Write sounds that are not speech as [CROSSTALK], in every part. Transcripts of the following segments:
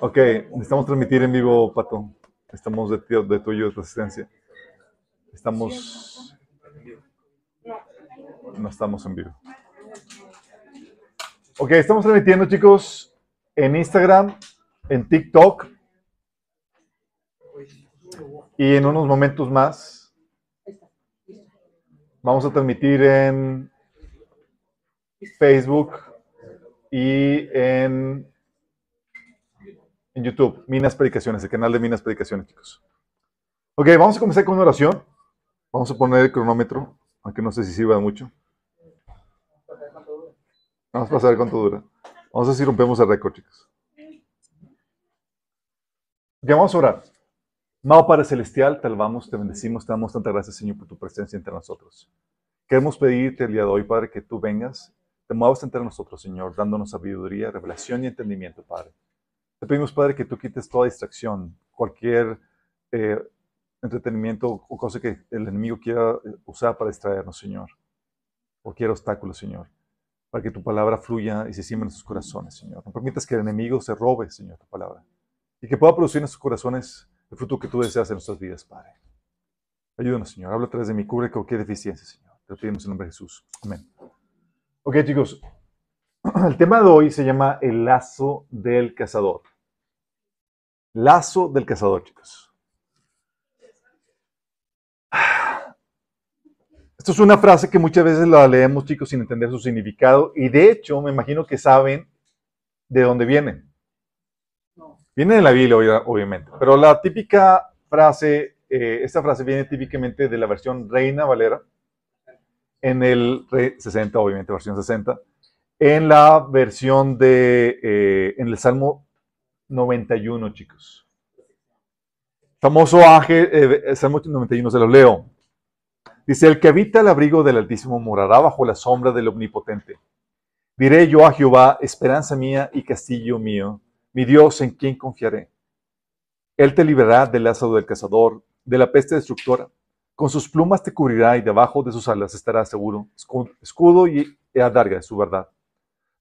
Ok, necesitamos transmitir en vivo, Pato. Estamos de, de tuyo, de tu asistencia. Estamos. No estamos en vivo. Ok, estamos transmitiendo, chicos, en Instagram, en TikTok. Y en unos momentos más vamos a transmitir en Facebook y en, en YouTube, Minas Predicaciones, el canal de Minas Predicaciones, chicos. Ok, vamos a comenzar con una oración. Vamos a poner el cronómetro, aunque no sé si sirva de mucho. Vamos a pasar cuánto dura. Vamos a ver si rompemos el récord, chicos. Ya vamos a orar. Amado Padre Celestial, te alabamos, te bendecimos, te damos tanta gracias, Señor, por tu presencia entre nosotros. Queremos pedirte el día de hoy, Padre, que tú vengas, te muevas entre nosotros, Señor, dándonos sabiduría, revelación y entendimiento, Padre. Te pedimos, Padre, que tú quites toda distracción, cualquier eh, entretenimiento o cosa que el enemigo quiera eh, usar para distraernos, Señor. Cualquier obstáculo, Señor. Para que tu palabra fluya y se siembre en sus corazones, Señor. No permitas que el enemigo se robe, Señor, tu palabra. Y que pueda producir en sus corazones el fruto que tú deseas en nuestras vidas, Padre. Ayúdanos, Señor. Habla a través de mí. Cubre cualquier deficiencia, Señor. Te lo pedimos en nombre de Jesús. Amén. Ok, chicos. [CLEARS THROAT] El tema de hoy se llama el lazo del cazador. Lazo del cazador, chicos. Esto es una frase que muchas veces la leemos, chicos, sin entender su significado. Y de hecho, me imagino que saben de dónde viene. Viene de la Biblia, obvia- obviamente. Pero la típica frase, eh, esta frase viene típicamente de la versión Reina Valera, en el Re- 60, obviamente, versión 60, en la versión de, eh, en el Salmo 91, chicos. Famoso ángel, eh, el Salmo 91, se lo leo. Dice, el que habita el abrigo del Altísimo morará bajo la sombra del Omnipotente. Diré yo a Jehová, esperanza mía y castillo mío, mi Dios en quien confiaré. Él te librará del lazo del cazador, de la peste destructora. Con sus plumas te cubrirá y debajo de sus alas estarás seguro, escu- escudo y adarga de su verdad.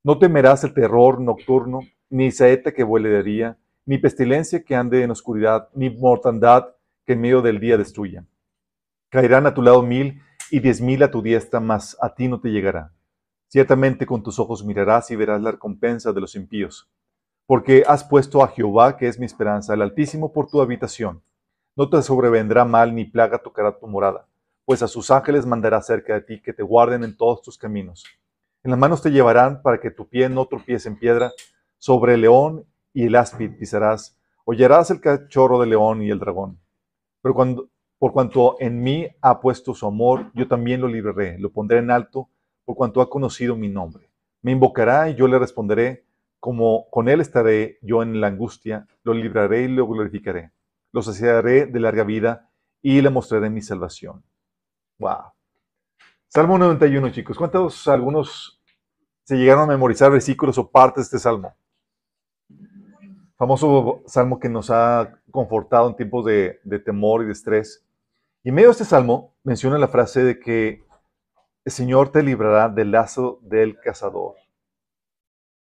No temerás el terror nocturno, ni saeta que vuele de día, ni pestilencia que ande en oscuridad, ni mortandad que en medio del día destruya. Caerán a tu lado mil y diez mil a tu diestra, mas a ti no te llegará. Ciertamente con tus ojos mirarás y verás la recompensa de los impíos. Porque has puesto a Jehová, que es mi esperanza, el Altísimo, por tu habitación. No te sobrevendrá mal ni plaga tocará tu morada, pues a sus ángeles mandará cerca de ti que te guarden en todos tus caminos. En las manos te llevarán para que tu pie no tropiece en piedra. Sobre el león y el áspid pisarás. Hollarás el cachorro del león y el dragón. Pero cuando, por cuanto en mí ha puesto su amor, yo también lo libraré, lo pondré en alto, por cuanto ha conocido mi nombre. Me invocará y yo le responderé, como con él estaré yo en la angustia, lo libraré y lo glorificaré. Lo saciaré de larga vida y le mostraré mi salvación. Wow. Salmo 91, chicos. ¿Cuántos algunos se llegaron a memorizar versículos o partes de este salmo? Famoso salmo que nos ha confortado en tiempos de, de temor y de estrés. Y en medio de este salmo menciona la frase de que el Señor te librará del lazo del cazador,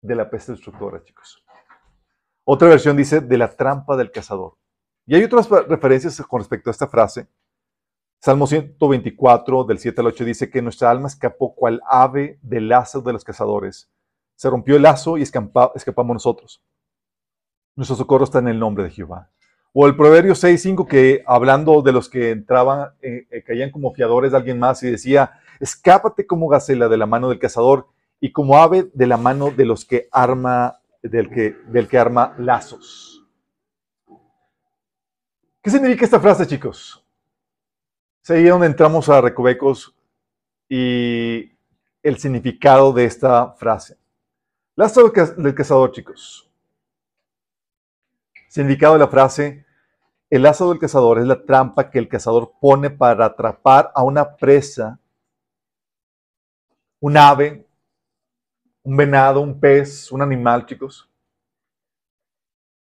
de la peste destructora, chicos. Otra versión dice de la trampa del cazador. Y hay otras referencias con respecto a esta frase. Salmo 124, del 7 al 8, dice que nuestra alma escapó cual ave del lazo de los cazadores. Se rompió el lazo y escapamos nosotros. Nuestro socorro está en el nombre de Jehová. O el Proverbio 6.5 que hablando de los que entraban, eh, eh, caían como fiadores de alguien más y decía, escápate como gacela de la mano del cazador y como ave de la mano de los que arma, del que, del que arma lazos. ¿Qué significa esta frase, chicos? Es donde entramos a Recovecos y el significado de esta frase. Lazo del cazador, chicos. Significado de la frase, el lazo del cazador es la trampa que el cazador pone para atrapar a una presa, un ave, un venado, un pez, un animal, chicos.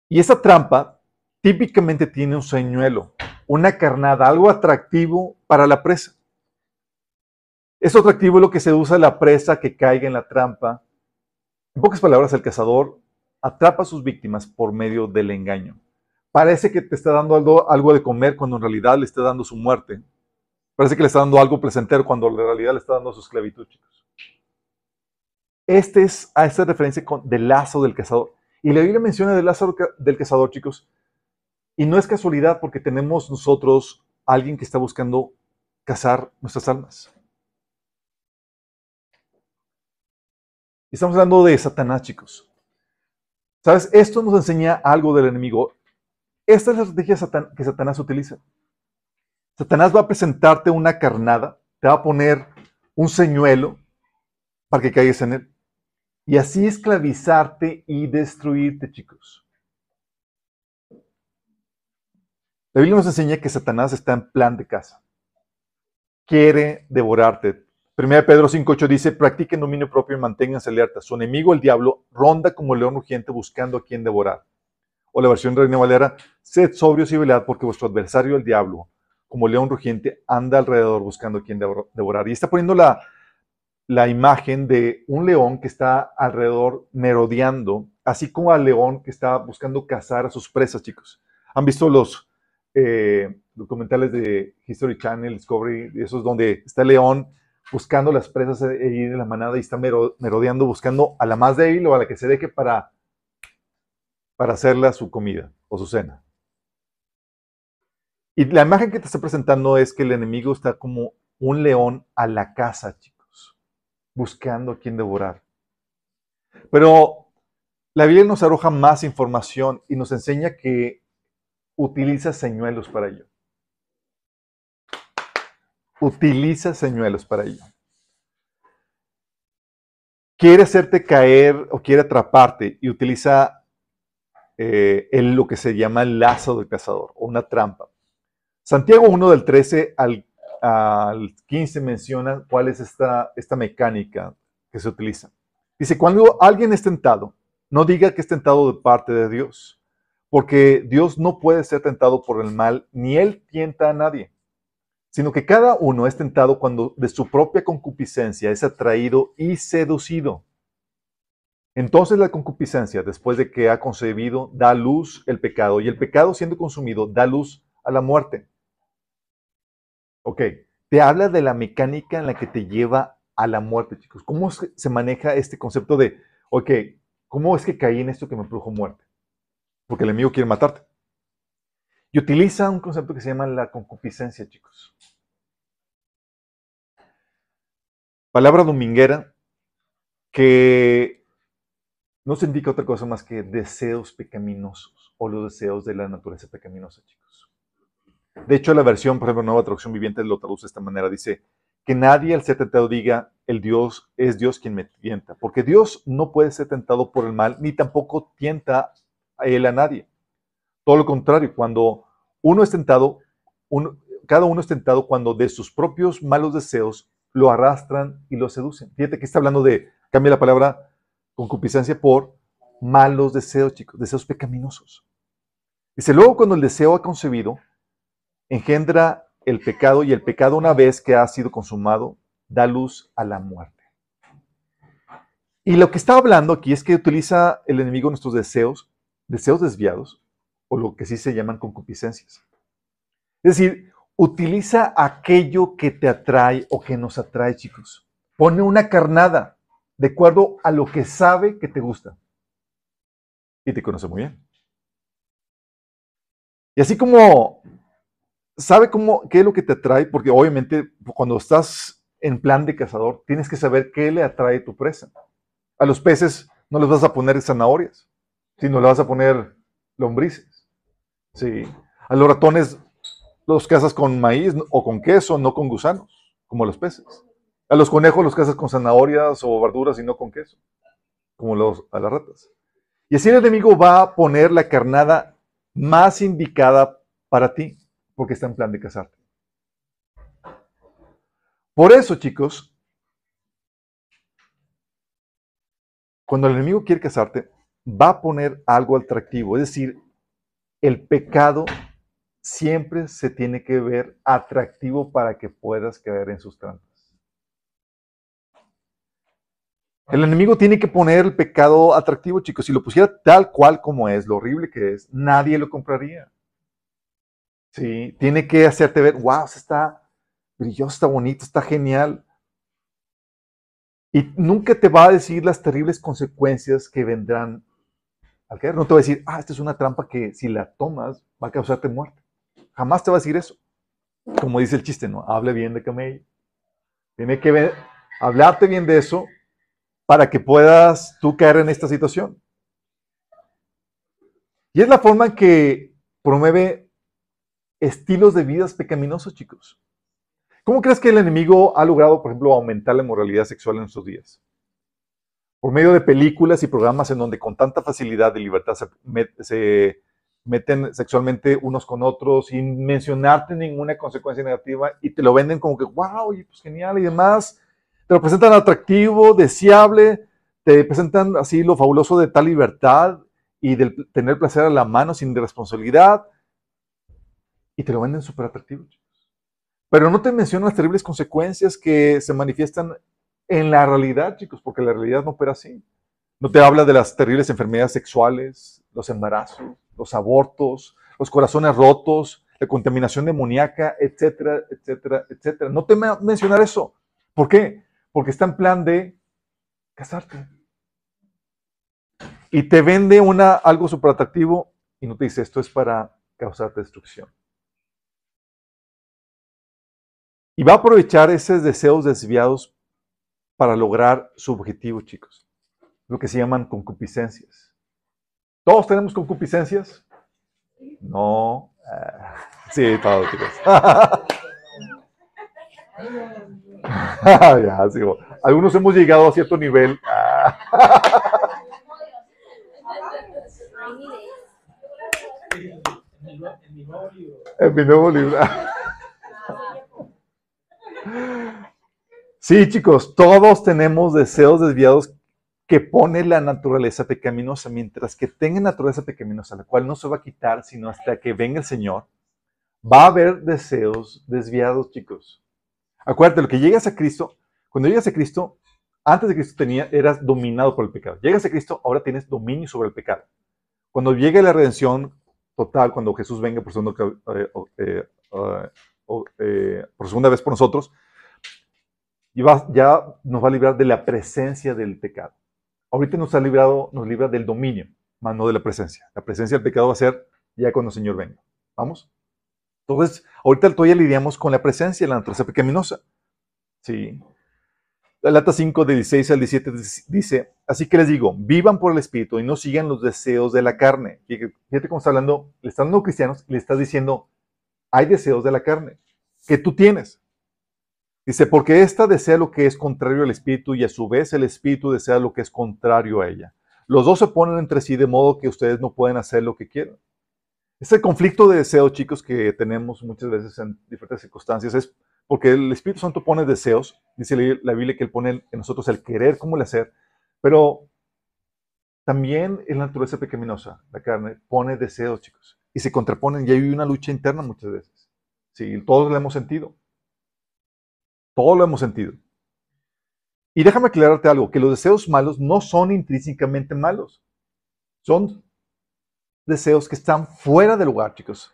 Y esa trampa típicamente tiene un señuelo, una carnada, algo atractivo para la presa. Eso atractivo es lo que seduce a la presa que caiga en la trampa. En pocas palabras, el cazador atrapa a sus víctimas por medio del engaño. Parece que te está dando algo, de comer cuando en realidad le está dando su muerte. Parece que le está dando algo placentero cuando en realidad le está dando su esclavitud, chicos. Este es a esta referencia con, del lazo del cazador. Y la Biblia menciona del lazo del cazador, chicos. Y no es casualidad porque tenemos nosotros alguien que está buscando cazar nuestras almas. Estamos hablando de Satanás, chicos. ¿Sabes? Esto nos enseña algo del enemigo. Esta es la estrategia que Satanás utiliza. Satanás va a presentarte una carnada, te va a poner un señuelo para que caigas en él. Y así esclavizarte y destruirte, chicos. La Biblia nos enseña que Satanás está en plan de casa. Quiere devorarte. 1 Pedro 5.8 dice, practiquen dominio propio y manténganse alerta. Su enemigo, el diablo, ronda como león urgente buscando a quien devorar. O la versión Reina Valera, sed sobrios y velad porque vuestro adversario, el diablo, como león rugiente, anda alrededor buscando a quien devorar. Y está poniendo la, la imagen de un león que está alrededor merodeando, así como al león que está buscando cazar a sus presas, chicos. ¿Han visto los eh, documentales de History Channel, Discovery, esos donde está el león buscando las presas ahí en la manada y está merodeando, buscando a la más débil o a la que se deje para, para hacerle su comida o su cena? Y la imagen que te está presentando es que el enemigo está como un león a la caza, chicos, buscando a quien devorar. Pero la Biblia nos arroja más información y nos enseña que utiliza señuelos para ello. Utiliza señuelos para ello. Quiere hacerte caer o quiere atraparte y utiliza eh, lo que se llama el lazo del cazador o una trampa. Santiago 1 del 13 al, 15 menciona cuál es esta, esta mecánica que se utiliza. Dice, cuando alguien es tentado, no diga que es tentado de parte de Dios, porque Dios no puede ser tentado por el mal, ni Él tienta a nadie, sino que cada uno es tentado cuando de su propia concupiscencia es atraído y seducido. Entonces la concupiscencia, después de que ha concebido, da luz el pecado, y el pecado siendo consumido, da luz a la muerte. Ok, te habla de la mecánica en la que te lleva a la muerte, chicos. ¿Cómo se maneja este concepto de, ok, ¿cómo es que caí en esto que me produjo muerte? Porque el enemigo quiere matarte. Y utiliza un concepto que se llama la concupiscencia, chicos. Palabra dominguera que no se indica otra cosa más que deseos pecaminosos o los deseos de la naturaleza pecaminosa, chicos. De hecho, la versión, por ejemplo, Nueva Traducción Viviente lo traduce de esta manera. Dice, que nadie al ser tentado diga, el Dios es Dios quien me tienta. Porque Dios no puede ser tentado por el mal, ni tampoco tienta a él a nadie. Todo lo contrario, cuando uno es tentado, cada uno es tentado cuando de sus propios malos deseos lo arrastran y lo seducen. Fíjate que está hablando de, cambia la palabra concupiscencia por malos deseos, chicos, deseos pecaminosos. Dice, luego cuando el deseo ha concebido, engendra el pecado y el pecado una vez que ha sido consumado da luz a la muerte. Y lo que está hablando aquí es que utiliza el enemigo nuestros deseos, deseos desviados, o lo que sí se llaman concupiscencias. Es decir, utiliza aquello que te atrae o que nos atrae, chicos. Pone una carnada de acuerdo a lo que sabe que te gusta. Y te conoce muy bien. Y así como sabe cómo, qué es lo que te atrae, porque obviamente cuando estás en plan de cazador, tienes que saber qué le atrae tu presa. A los peces no les vas a poner zanahorias, sino le vas a poner lombrices. Sí. A los ratones los cazas con maíz o con queso, no con gusanos, como los peces. A los conejos los cazas con zanahorias o verduras y no con queso, como a las ratas. Y así el enemigo va a poner la carnada más indicada para ti porque está en plan de casarte. Por eso, chicos, cuando el enemigo quiere casarte, va a poner algo atractivo. Es decir, el pecado siempre se tiene que ver atractivo para que puedas caer en sus trampas. El enemigo tiene que poner el pecado atractivo, chicos. Si lo pusiera tal cual como es, lo horrible que es, nadie lo compraría. Sí, tiene que hacerte ver, wow, está brilloso, está bonito, está genial. Y nunca te va a decir las terribles consecuencias que vendrán al caer. No te va a decir, ah, esta es una trampa que si la tomas va a causarte muerte. Jamás te va a decir eso. Como dice el chiste, ¿no? Hable bien de camello. Tiene que ver, hablarte bien de eso para que puedas tú caer en esta situación. Y es la forma en que promueve estilos de vidas pecaminosos, chicos. ¿Cómo crees que el enemigo ha logrado, por ejemplo, aumentar la moralidad sexual en nuestros días? Por medio de películas y programas en donde con tanta facilidad y libertad se, meten sexualmente unos con otros sin mencionarte ninguna consecuencia negativa y te lo venden como que, wow, y pues genial y demás. Te lo presentan atractivo, deseable, te presentan así lo fabuloso de tal libertad y del tener placer a la mano sin responsabilidad y te lo venden súper atractivo. Pero no te mencionan las terribles consecuencias que se manifiestan en la realidad, chicos, porque la realidad no opera así. No te habla de las terribles enfermedades sexuales, los embarazos, los abortos, los corazones rotos, la contaminación demoníaca, etcétera, etcétera, etcétera. No te mencionar eso. ¿Por qué? Porque está en plan de casarte. Y te vende una, algo súper atractivo y no te dice esto es para causarte destrucción. Y va a aprovechar esos deseos desviados para lograr su objetivo, chicos. Lo que se llaman concupiscencias. ¿Todos tenemos concupiscencias? No. Ah, sí, todos, chicos. [LAUGHS] ya. Algunos hemos llegado a cierto nivel. [LAUGHS] En mi nuevo libro. Sí, chicos, todos tenemos deseos desviados que pone la naturaleza pecaminosa, mientras que tenga naturaleza pecaminosa, la cual no se va a quitar sino hasta que venga el Señor, va a haber deseos desviados, chicos. Acuérdate, lo que llegas a Cristo, cuando llegas a Cristo, antes de Cristo tenía, eras dominado por el pecado. Llegas a Cristo, ahora tienes dominio sobre el pecado. Cuando llegue la redención total, cuando Jesús venga por segunda, eh, eh, eh, por segunda vez por nosotros, y ya nos va a librar de la presencia del pecado. Ahorita nos ha librado, nos libra del dominio, más no de la presencia. La presencia del pecado va a ser ya cuando el Señor venga. ¿Vamos? Entonces, ahorita todavía lidiamos con la presencia de la naturaleza pecaminosa. Sí. La lata 5 de 16 al 17 dice, así que les digo, vivan por el Espíritu y no sigan los deseos de la carne. Fíjate cómo está hablando, le están dando cristianos y le estás diciendo, hay deseos de la carne que tú tienes. Dice, porque ésta desea lo que es contrario al espíritu y a su vez el espíritu desea lo que es contrario a ella. Los dos se ponen entre sí de modo que ustedes no pueden hacer lo que quieren. Este conflicto de deseo, chicos, que tenemos muchas veces en diferentes circunstancias es porque el Espíritu Santo pone deseos, dice la Biblia que Él pone en nosotros el querer como el hacer, pero también en la naturaleza pecaminosa, la carne, pone deseos, chicos, y se contraponen y hay una lucha interna muchas veces. Sí, todos lo hemos sentido. Todos lo hemos sentido. Y déjame aclararte algo, que los deseos malos no son intrínsecamente malos. Son deseos que están fuera del lugar, chicos.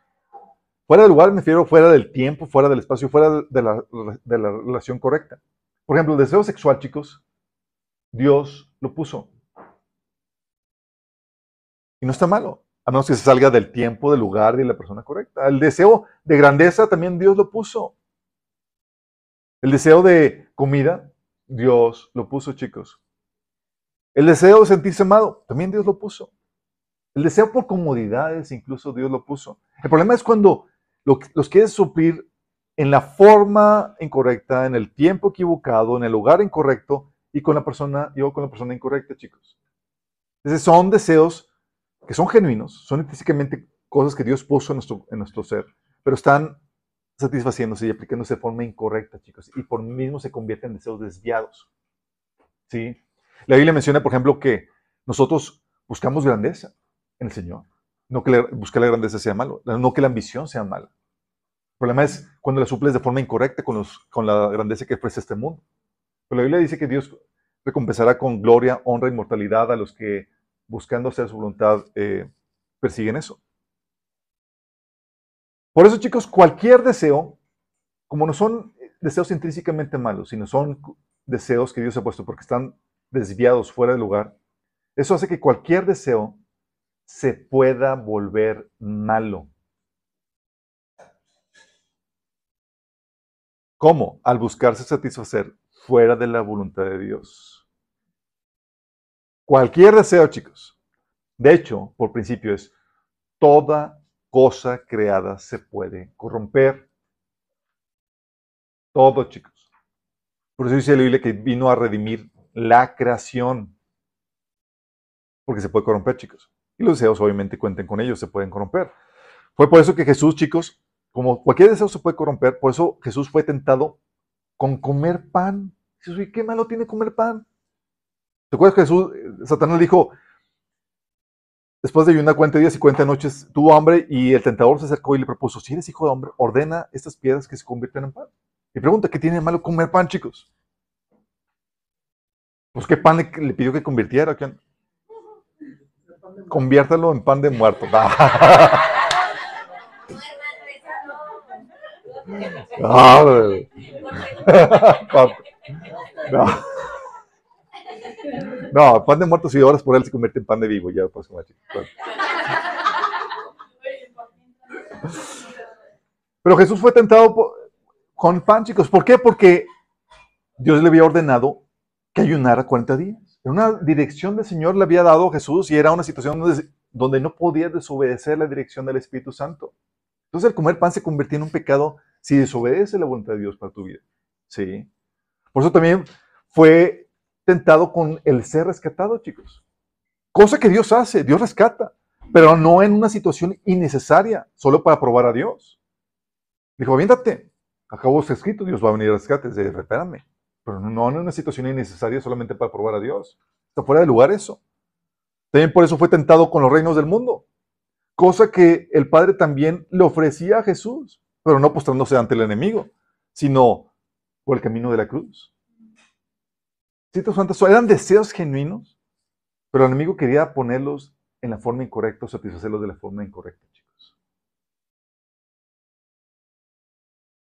Fuera del lugar me refiero fuera del tiempo, fuera del espacio, fuera de la, de la relación correcta. Por ejemplo, el deseo sexual, chicos, Dios lo puso. Y no está malo, a menos que se salga del tiempo, del lugar y de la persona correcta. El deseo de grandeza también Dios lo puso. El deseo de comida, Dios lo puso, chicos. El deseo de sentirse amado, también Dios lo puso. El deseo por comodidades, incluso Dios lo puso. El problema es cuando los quieres suplir en la forma incorrecta, en el tiempo equivocado, en el lugar incorrecto y con la persona, yo con la persona incorrecta, chicos. Entonces son deseos que son genuinos, son físicamente cosas que Dios puso en nuestro ser, pero están satisfaciéndose y aplicándose de forma incorrecta, chicos, y por mismo se convierten en deseos desviados. ¿Sí? La Biblia menciona, por ejemplo, que nosotros buscamos grandeza en el Señor. No que buscar la grandeza sea malo, no que la ambición sea mala. El problema es cuando la suples de forma incorrecta con, los, con la grandeza que ofrece este mundo. Pero la Biblia dice que Dios recompensará con gloria, honra y mortalidad a los que, buscando hacer su voluntad, eh, persiguen eso. Por eso, chicos, cualquier deseo, como no son deseos intrínsecamente malos, sino son deseos que Dios ha puesto porque están desviados fuera del lugar, eso hace que cualquier deseo se pueda volver malo. ¿Cómo? Al buscarse satisfacer fuera de la voluntad de Dios. Cualquier deseo, chicos. De hecho, por principio es, toda cosa creada se puede corromper. Todo, chicos. Por eso dice la Biblia que vino a redimir la creación. Porque se puede corromper, chicos. Y los deseos obviamente cuenten con ellos, se pueden corromper. Fue por eso que Jesús, chicos, como cualquier deseo se puede corromper, por eso Jesús fue tentado con comer pan. ¿y qué malo tiene comer pan? ¿Te acuerdas que Jesús, eh, Satanás dijo, después de ayunar 40 días y 40 noches, tuvo hambre y el tentador se acercó y le propuso, si eres hijo de hombre, ordena estas piedras que se convierten en pan. Y pregunta, ¿qué tiene de malo comer pan, chicos? Pues qué pan le, pidió que convirtiera. Conviértalo en pan de muerto. [LAUGHS] no. no, [LAUGHS] [LAUGHS] pan de muerto si horas por él se convierte en pan de vivo. Ya pues, Pero Jesús fue tentado con pan, chicos. ¿Por qué? Porque Dios le había ordenado que ayunara 40 días. En una dirección del Señor le había dado Jesús y era una situación donde, no podía desobedecer la dirección del Espíritu Santo. Entonces el comer pan se convirtió en un pecado si desobedece la voluntad de Dios para tu vida. ¿Sí? Por eso también fue tentado con el ser rescatado, chicos. Cosa que Dios hace, Dios rescata, pero no en una situación innecesaria, solo para probar a Dios. Dijo, aviéntate, acabó escrito, Dios va a venir a rescate, espérame. Pero no en una situación innecesaria solamente para probar a Dios. Está fuera de lugar eso. También por eso fue tentado con los reinos del mundo. Cosa que el Padre también le ofrecía a Jesús, pero no postrándose ante el enemigo, sino por el camino de la cruz. Santos eran deseos genuinos, pero el enemigo quería ponerlos en la forma incorrecta satisfacerlos de la forma incorrecta.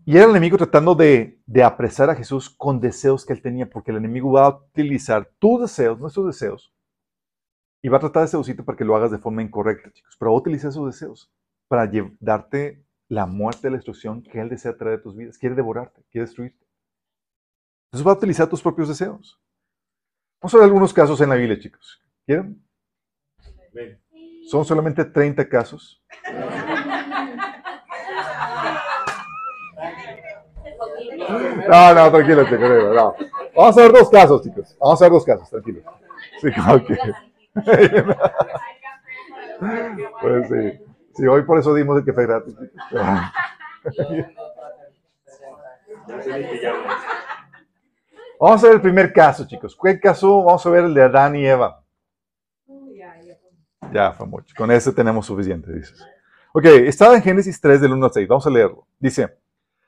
Y era el enemigo tratando de, apresar a Jesús con deseos que él tenía, porque el enemigo va a utilizar tus deseos, nuestros deseos, y va a tratar de seducirte para que lo hagas de forma incorrecta, chicos. Pero va a utilizar esos deseos para darte la muerte, la destrucción que él desea traer a tus vidas. Quiere devorarte, quiere destruirte. Entonces va a utilizar tus propios deseos. Vamos a ver algunos casos en la Biblia, chicos. ¿Quieren? Son solamente 30 casos. No, no, tranquilo, chicos. No. Vamos a ver dos casos, chicos. Vamos a ver dos casos, tranquilo. Sí, [LAUGHS] okay. Pues sí. Sí, hoy por eso dimos el fue gratis. [LAUGHS] Vamos a ver el primer caso, chicos. ¿Qué caso? Vamos a ver el de Adán y Eva. Ya fue mucho. Con ese tenemos suficiente, dices. Ok, estaba en Génesis 3 del 1 al 6. Vamos a leerlo. Dice,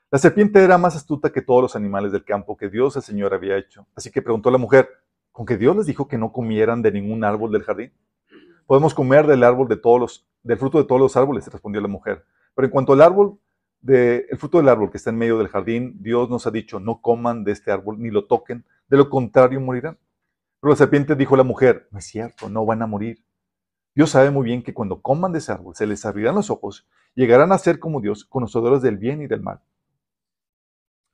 la serpiente era más astuta que todos los animales del campo que Dios el Señor había hecho. Así que preguntó a la mujer, ¿con que Dios les dijo que no comieran de ningún árbol del jardín? Podemos comer del árbol de todos los, del fruto de todos los árboles, respondió la mujer. Pero en cuanto al árbol, de, el fruto del árbol que está en medio del jardín, Dios nos ha dicho, no coman de este árbol ni lo toquen, de lo contrario morirán. Pero la serpiente dijo a la mujer, no es cierto, no van a morir. Dios sabe muy bien que cuando coman de ese árbol se les abrirán los ojos, llegarán a ser como Dios, conocedores del bien y del mal.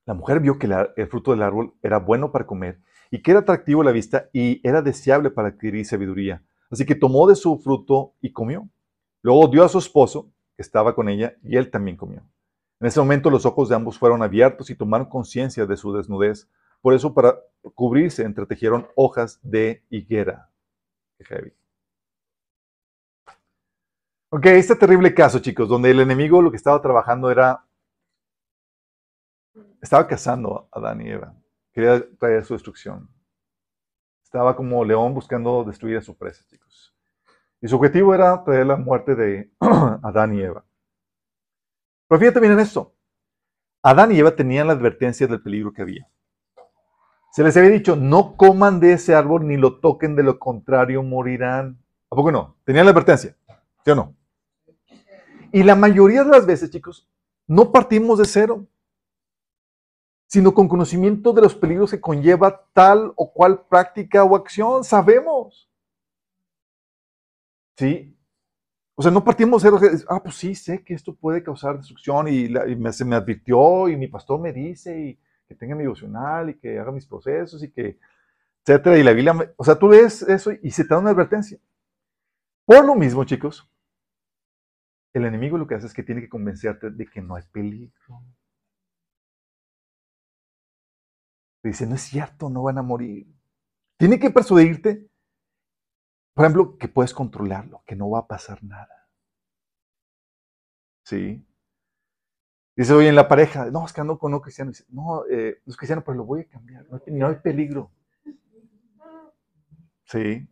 La mujer vio que el fruto del árbol era bueno para comer y que era atractivo a la vista y era deseable para adquirir sabiduría. Así que tomó de su fruto y comió. Luego dio a su esposo, que estaba con ella, y él también comió. En ese momento los ojos de ambos fueron abiertos y tomaron conciencia de su desnudez. Por eso, para cubrirse, entretejieron hojas de higuera. Qué. Ok, este terrible caso, chicos, donde el enemigo lo que estaba trabajando era estaba cazando a Adán y Eva. Quería traer su destrucción. Estaba como león buscando destruir a su presa, chicos. Y su objetivo era traer la muerte de [CLEARS THROAT] Adán y Eva. Pero fíjate bien en esto. Adán y Eva tenían la advertencia del peligro que había. Se les había dicho, no coman de ese árbol ni lo toquen, de lo contrario morirán. ¿A poco no? Tenían la advertencia, ¿sí o no? Y la mayoría de las veces, chicos, no partimos de cero, sino con conocimiento de los peligros que conlleva tal o cual práctica o acción. Sabemos. ¿Sí? O sea, no partimos de cero. Ah, pues sí, sé que esto puede causar destrucción y, se me advirtió y mi pastor me dice y que tenga mi devocional y que haga mis procesos y que, etcétera. Y la Biblia, o sea, tú lees eso y se te da una advertencia. Por lo mismo, chicos, el enemigo lo que hace es que tiene que convencerte de que no hay peligro. dice, no es cierto, no van a morir. Tiene que persuadirte, por ejemplo, que puedes controlarlo, que no va a pasar nada. ¿Sí? Dice, oye, en la pareja, no, es que ando con un cristiano. Dice, no, eh, no es cristiano, pero lo voy a cambiar. No hay, peligro. ¿Sí?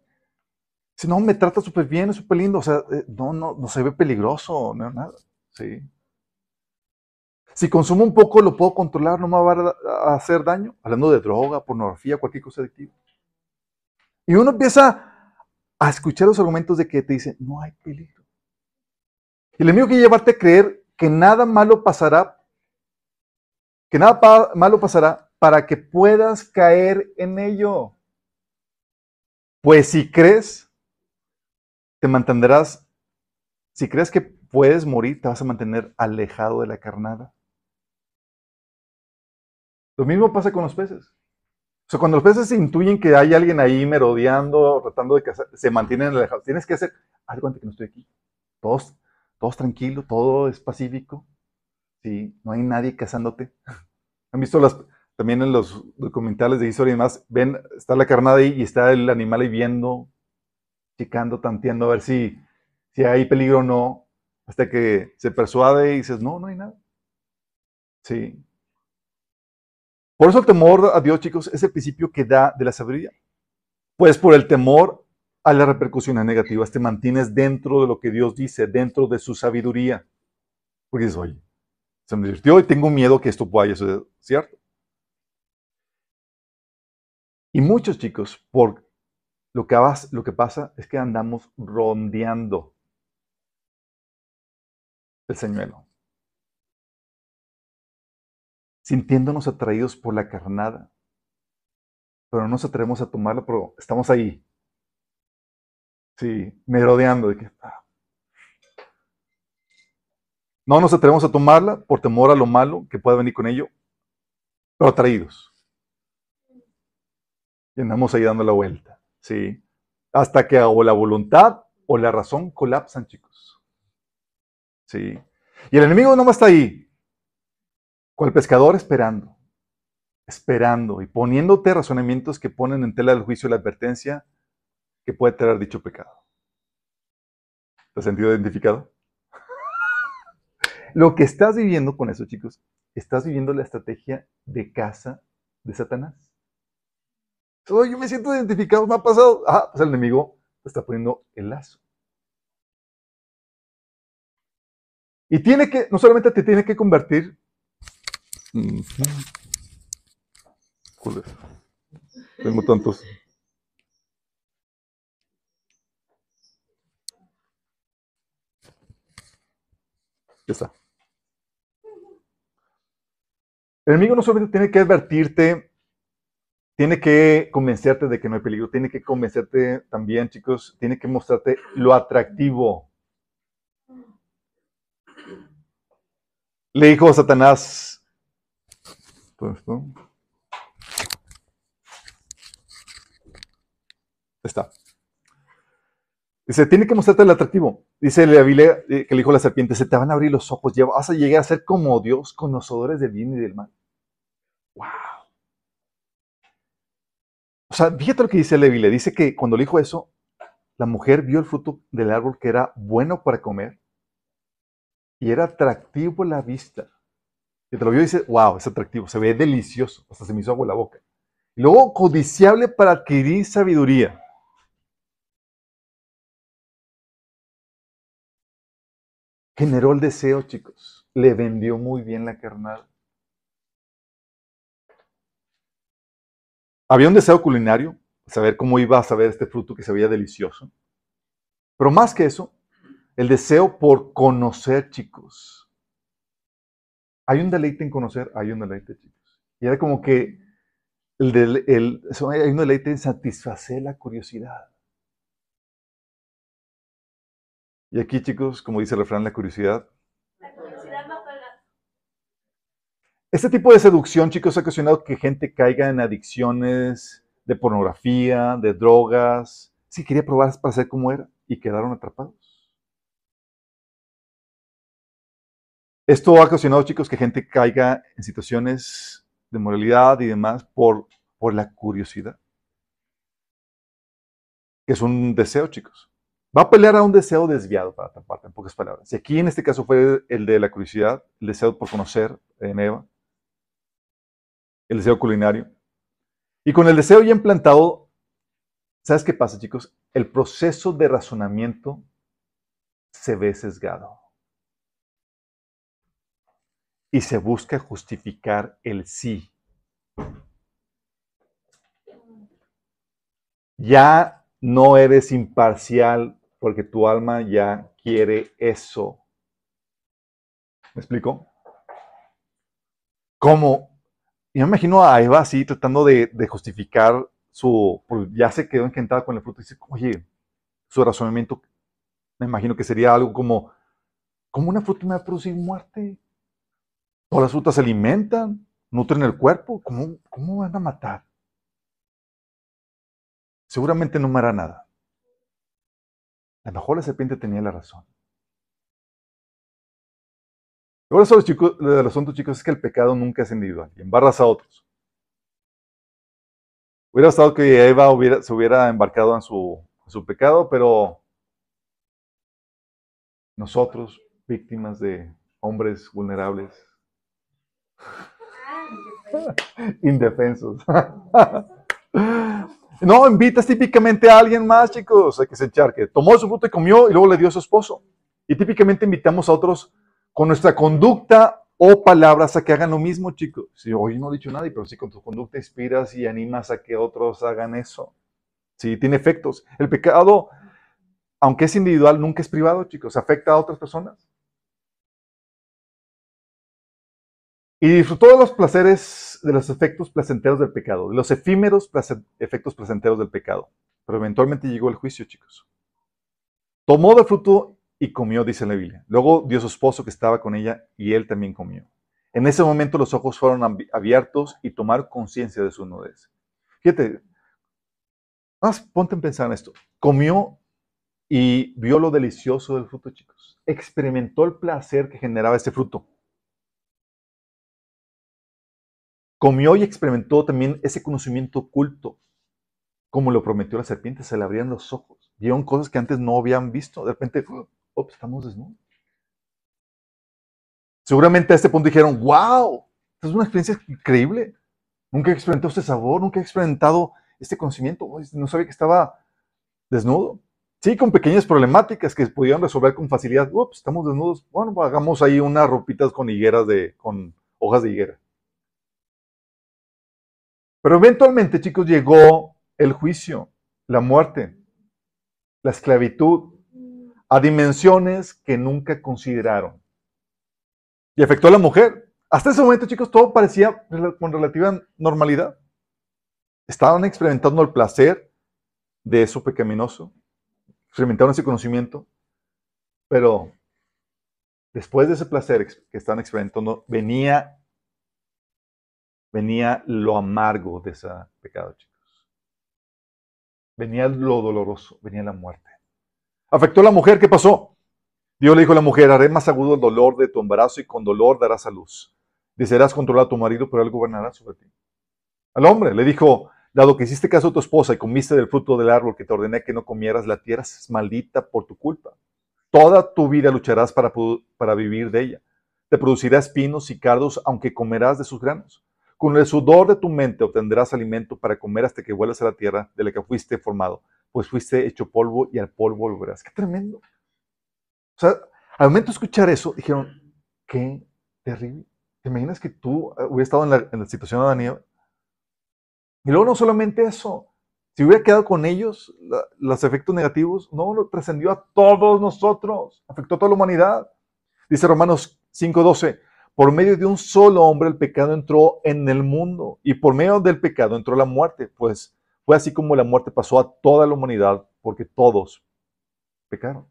Si no, me trata súper bien, es súper lindo. O sea, eh, no, no, no se ve peligroso, no, nada. Sí. Si consumo un poco, lo puedo controlar, no me va a hacer daño. Hablando de droga, pornografía, cualquier cosa adictiva. Y uno empieza a escuchar los argumentos de que te dicen, no hay peligro. El enemigo quiere llevarte a creer que nada malo pasará, que nada malo pasará para que puedas caer en ello. Pues si crees, te mantendrás, si crees que puedes morir, te vas a mantener alejado de la carnada. Lo mismo pasa con los peces. O sea, cuando los peces intuyen que hay alguien ahí merodeando, tratando de cazar, se mantienen alejados. Tienes que hacer, haz cuenta que no estoy aquí. Todos, todos tranquilos, todo es pacífico. Sí, no hay nadie cazándote. [LAUGHS] Han visto las, también en los documentales de historia y demás, ven, está la carnada ahí y está el animal ahí viendo, chicando, tanteando a ver si, si hay peligro o no, hasta que se persuade y dices, no, no hay nada. Sí. Por eso el temor a Dios, chicos, es el principio que da de la sabiduría. Pues por el temor a las repercusiones negativas te mantienes dentro de lo que Dios dice, dentro de su sabiduría. Porque dices, oye, se me divirtió y tengo miedo que esto pueda ser cierto. Y muchos chicos, por lo que, lo que pasa es que andamos rondeando el señuelo, sintiéndonos atraídos por la carnada, pero no nos atrevemos a tomarla, pero estamos ahí. Sí, merodeando de que... Ah. No nos atrevemos a tomarla por temor a lo malo que pueda venir con ello, pero atraídos. Y andamos ahí dando la vuelta. ¿sí? Hasta que o la voluntad o la razón colapsan, chicos. ¿Sí? Y el enemigo no más está ahí, el pescador esperando, esperando y poniéndote razonamientos que ponen en tela del juicio la advertencia que puede traer dicho pecado. ¿Te has sentido identificado? [LAUGHS] Lo que estás viviendo con eso, chicos, estás viviendo la estrategia de casa de Satanás yo me siento identificado, me ha pasado. Ah, pues el enemigo está poniendo el lazo. Y tiene que, no solamente te tiene que convertir. Tengo tantos. Ya está. El enemigo no solamente tiene que advertirte tiene que convencerte de que no hay peligro, tiene que convencerte también, chicos, tiene que mostrarte lo atractivo. Le dijo Satanás, todo esto. Está. Dice, tiene que mostrarte lo atractivo. Dice la Biblia eh, que le dijo la serpiente, se te van a abrir los ojos, vas a llegar a ser como Dios, conocedores del bien y del mal. ¡Wow! O sea, fíjate lo que dice. Le dice que cuando le dijo eso, la mujer vio el fruto del árbol que era bueno para comer y era atractivo a la vista. Y te lo vio y dice, wow, es atractivo, se ve delicioso, hasta se me hizo agua la boca. Y luego, codiciable para adquirir sabiduría. Generó el deseo, chicos. Le vendió muy bien la carnal. Había un deseo culinario, saber cómo iba a saber este fruto que se veía delicioso. Pero más que eso, el deseo por conocer, chicos. Hay un deleite en conocer, hay un deleite, chicos. Y era como que el, del, el hay un deleite en satisfacer la curiosidad. Y aquí, chicos, como dice el refrán, la curiosidad. La curiosidad mata gato. Este tipo de seducción, chicos, ha ocasionado que gente caiga en adicciones de pornografía, de drogas. Sí, quería probar para saber cómo era y quedaron atrapados. Esto ha ocasionado, chicos, que gente caiga en situaciones de moralidad y demás por, por la curiosidad. Que es un deseo, chicos. Va a pelear a un deseo desviado, para taparte, en pocas palabras. Y aquí en este caso fue el de la curiosidad, el deseo por conocer en Eva, el deseo culinario. Y con el deseo ya implantado, ¿sabes qué pasa, chicos? El proceso de razonamiento se ve sesgado. Y se busca justificar el sí. Ya no eres imparcial porque tu alma ya quiere eso. ¿Me explico? Como, yo me imagino a Eva así tratando de, justificar su, ya se quedó encantada con el fruto y dice, oye, su razonamiento, me imagino que sería algo como, ¿cómo una fruta me va a producir muerte? Todas las frutas se alimentan, nutren el cuerpo, ¿cómo, cómo van a matar? Seguramente no me hará nada. A lo mejor la serpiente tenía la razón. Ahora solo chicos, el asunto, chicos, es que el pecado nunca es individual y embarras a otros. Hubiera estado que Eva se hubiera embarcado en su, su pecado, pero nosotros, víctimas de hombres vulnerables, indefensos. [LAUGHS] No, invitas típicamente a alguien más, chicos, a que se encharque. Tomó su fruto y comió y luego le dio a su esposo. Y típicamente invitamos a otros con nuestra conducta o palabras a que hagan lo mismo, chicos. Si hoy no he dicho nada, pero si con tu conducta inspiras y animas a que otros hagan eso. Sí, tiene efectos. El pecado, aunque es individual, nunca es privado, chicos. Afecta a otras personas. Y disfrutó de los placeres, de los efectos placenteros del pecado, de los efímeros efectos placenteros del pecado. Pero eventualmente llegó el juicio, chicos. Tomó del fruto y comió, dice la Biblia. Luego dio su esposo que estaba con ella y él también comió. En ese momento los ojos fueron abiertos y tomar conciencia de su nudez. Fíjate, más ponte en pensar en esto. Comió y vio lo delicioso del fruto, chicos. Experimentó el placer que generaba ese fruto. Comió y experimentó también ese conocimiento oculto. Como lo prometió la serpiente, se le abrían los ojos. Vieron cosas que antes no habían visto. De repente, oh, estamos desnudos. Seguramente a este punto dijeron, wow, es una experiencia increíble. Nunca he experimentado este sabor, nunca he experimentado este conocimiento. No sabía que estaba desnudo. Sí, con pequeñas problemáticas que pudieron resolver con facilidad. Estamos desnudos. Bueno, hagamos ahí unas ropitas con higueras de, con hojas de higuera. Pero eventualmente, chicos, llegó el juicio, la muerte, la esclavitud, a dimensiones que nunca consideraron. Y afectó a la mujer. Hasta ese momento, chicos, todo parecía con relativa normalidad. Estaban experimentando el placer de eso pecaminoso, experimentaron ese conocimiento, pero después de ese placer que estaban experimentando, venía venía lo amargo de ese pecado, chicos. Venía lo doloroso, venía la muerte. Afectó a la mujer, ¿qué pasó? Dios le dijo a la mujer, haré más agudo el dolor de tu embarazo y con dolor darás a luz. Desearás controlar a tu marido, pero él gobernará sobre ti. Al hombre le dijo, dado que hiciste caso a tu esposa y comiste del fruto del árbol que te ordené que no comieras, la tierra es maldita por tu culpa. Toda tu vida lucharás para, para vivir de ella. Te producirá espinos y cardos, aunque comerás de sus granos. Con el sudor de tu mente obtendrás alimento para comer hasta que vuelvas a la tierra de la que fuiste formado, pues fuiste hecho polvo y al polvo volverás. ¡Qué tremendo! O sea, al momento de escuchar eso, dijeron, qué terrible. ¿Te imaginas que tú hubieras estado en la, situación de Daniel? Y luego no solamente eso, si hubiera quedado con ellos, los efectos negativos, no, lo trascendió a todos nosotros, afectó a toda la humanidad. Dice Romanos 5:12, por medio de un solo hombre el pecado entró en el mundo y por medio del pecado entró la muerte, pues fue así como la muerte pasó a toda la humanidad porque todos pecaron.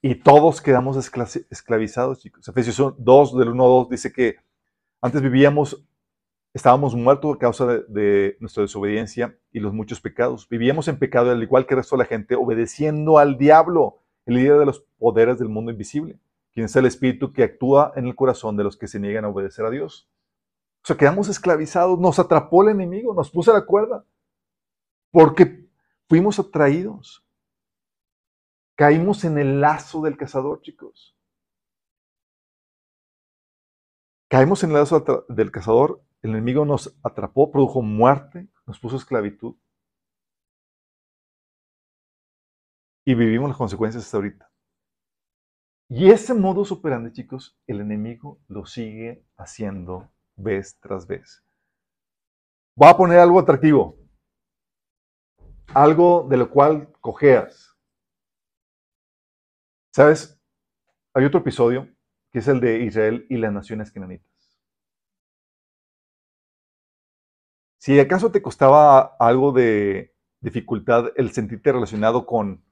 Y todos quedamos esclavizados, chicos. Efesios 2, del 1 a 2, dice que antes vivíamos, estábamos muertos a causa de, nuestra desobediencia y los muchos pecados. Vivíamos en pecado, al igual que el resto de la gente, obedeciendo al diablo, el líder de los poderes del mundo invisible, quien es el espíritu que actúa en el corazón de los que se niegan a obedecer a Dios. O sea, quedamos esclavizados, nos atrapó el enemigo, nos puso la cuerda, porque fuimos atraídos Caímos en el lazo del cazador, chicos. Caímos en el lazo del cazador, el enemigo nos atrapó, produjo muerte, nos puso esclavitud. Y vivimos las consecuencias hasta ahorita. Y ese modo operandi, chicos, el enemigo lo sigue haciendo vez tras vez. Voy a poner algo atractivo. Algo de lo cual cojeas. ¿Sabes? Hay otro episodio que es el de Israel y las naciones cananitas. Si acaso te costaba algo de dificultad el sentirte relacionado con,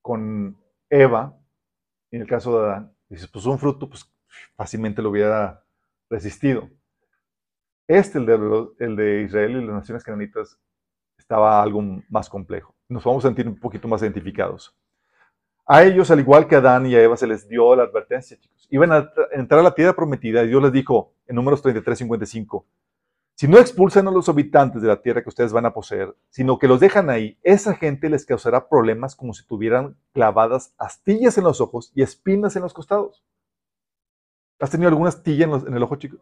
con Eva, en el caso de Adán, dices, pues un fruto, pues fácilmente lo hubiera resistido. Este, el de, el de Israel y las naciones cananitas, estaba algo más complejo. Nos vamos a sentir un poquito más identificados. A ellos, al igual que a Adán y a Eva, se les dio la advertencia, chicos. Iban a entrar a la tierra prometida y Dios les dijo en números 33, 55, si no expulsan a los habitantes de la tierra que ustedes van a poseer, sino que los dejan ahí, esa gente les causará problemas como si tuvieran clavadas astillas en los ojos y espinas en los costados. ¿Has tenido alguna astilla en, en el ojo, chicos?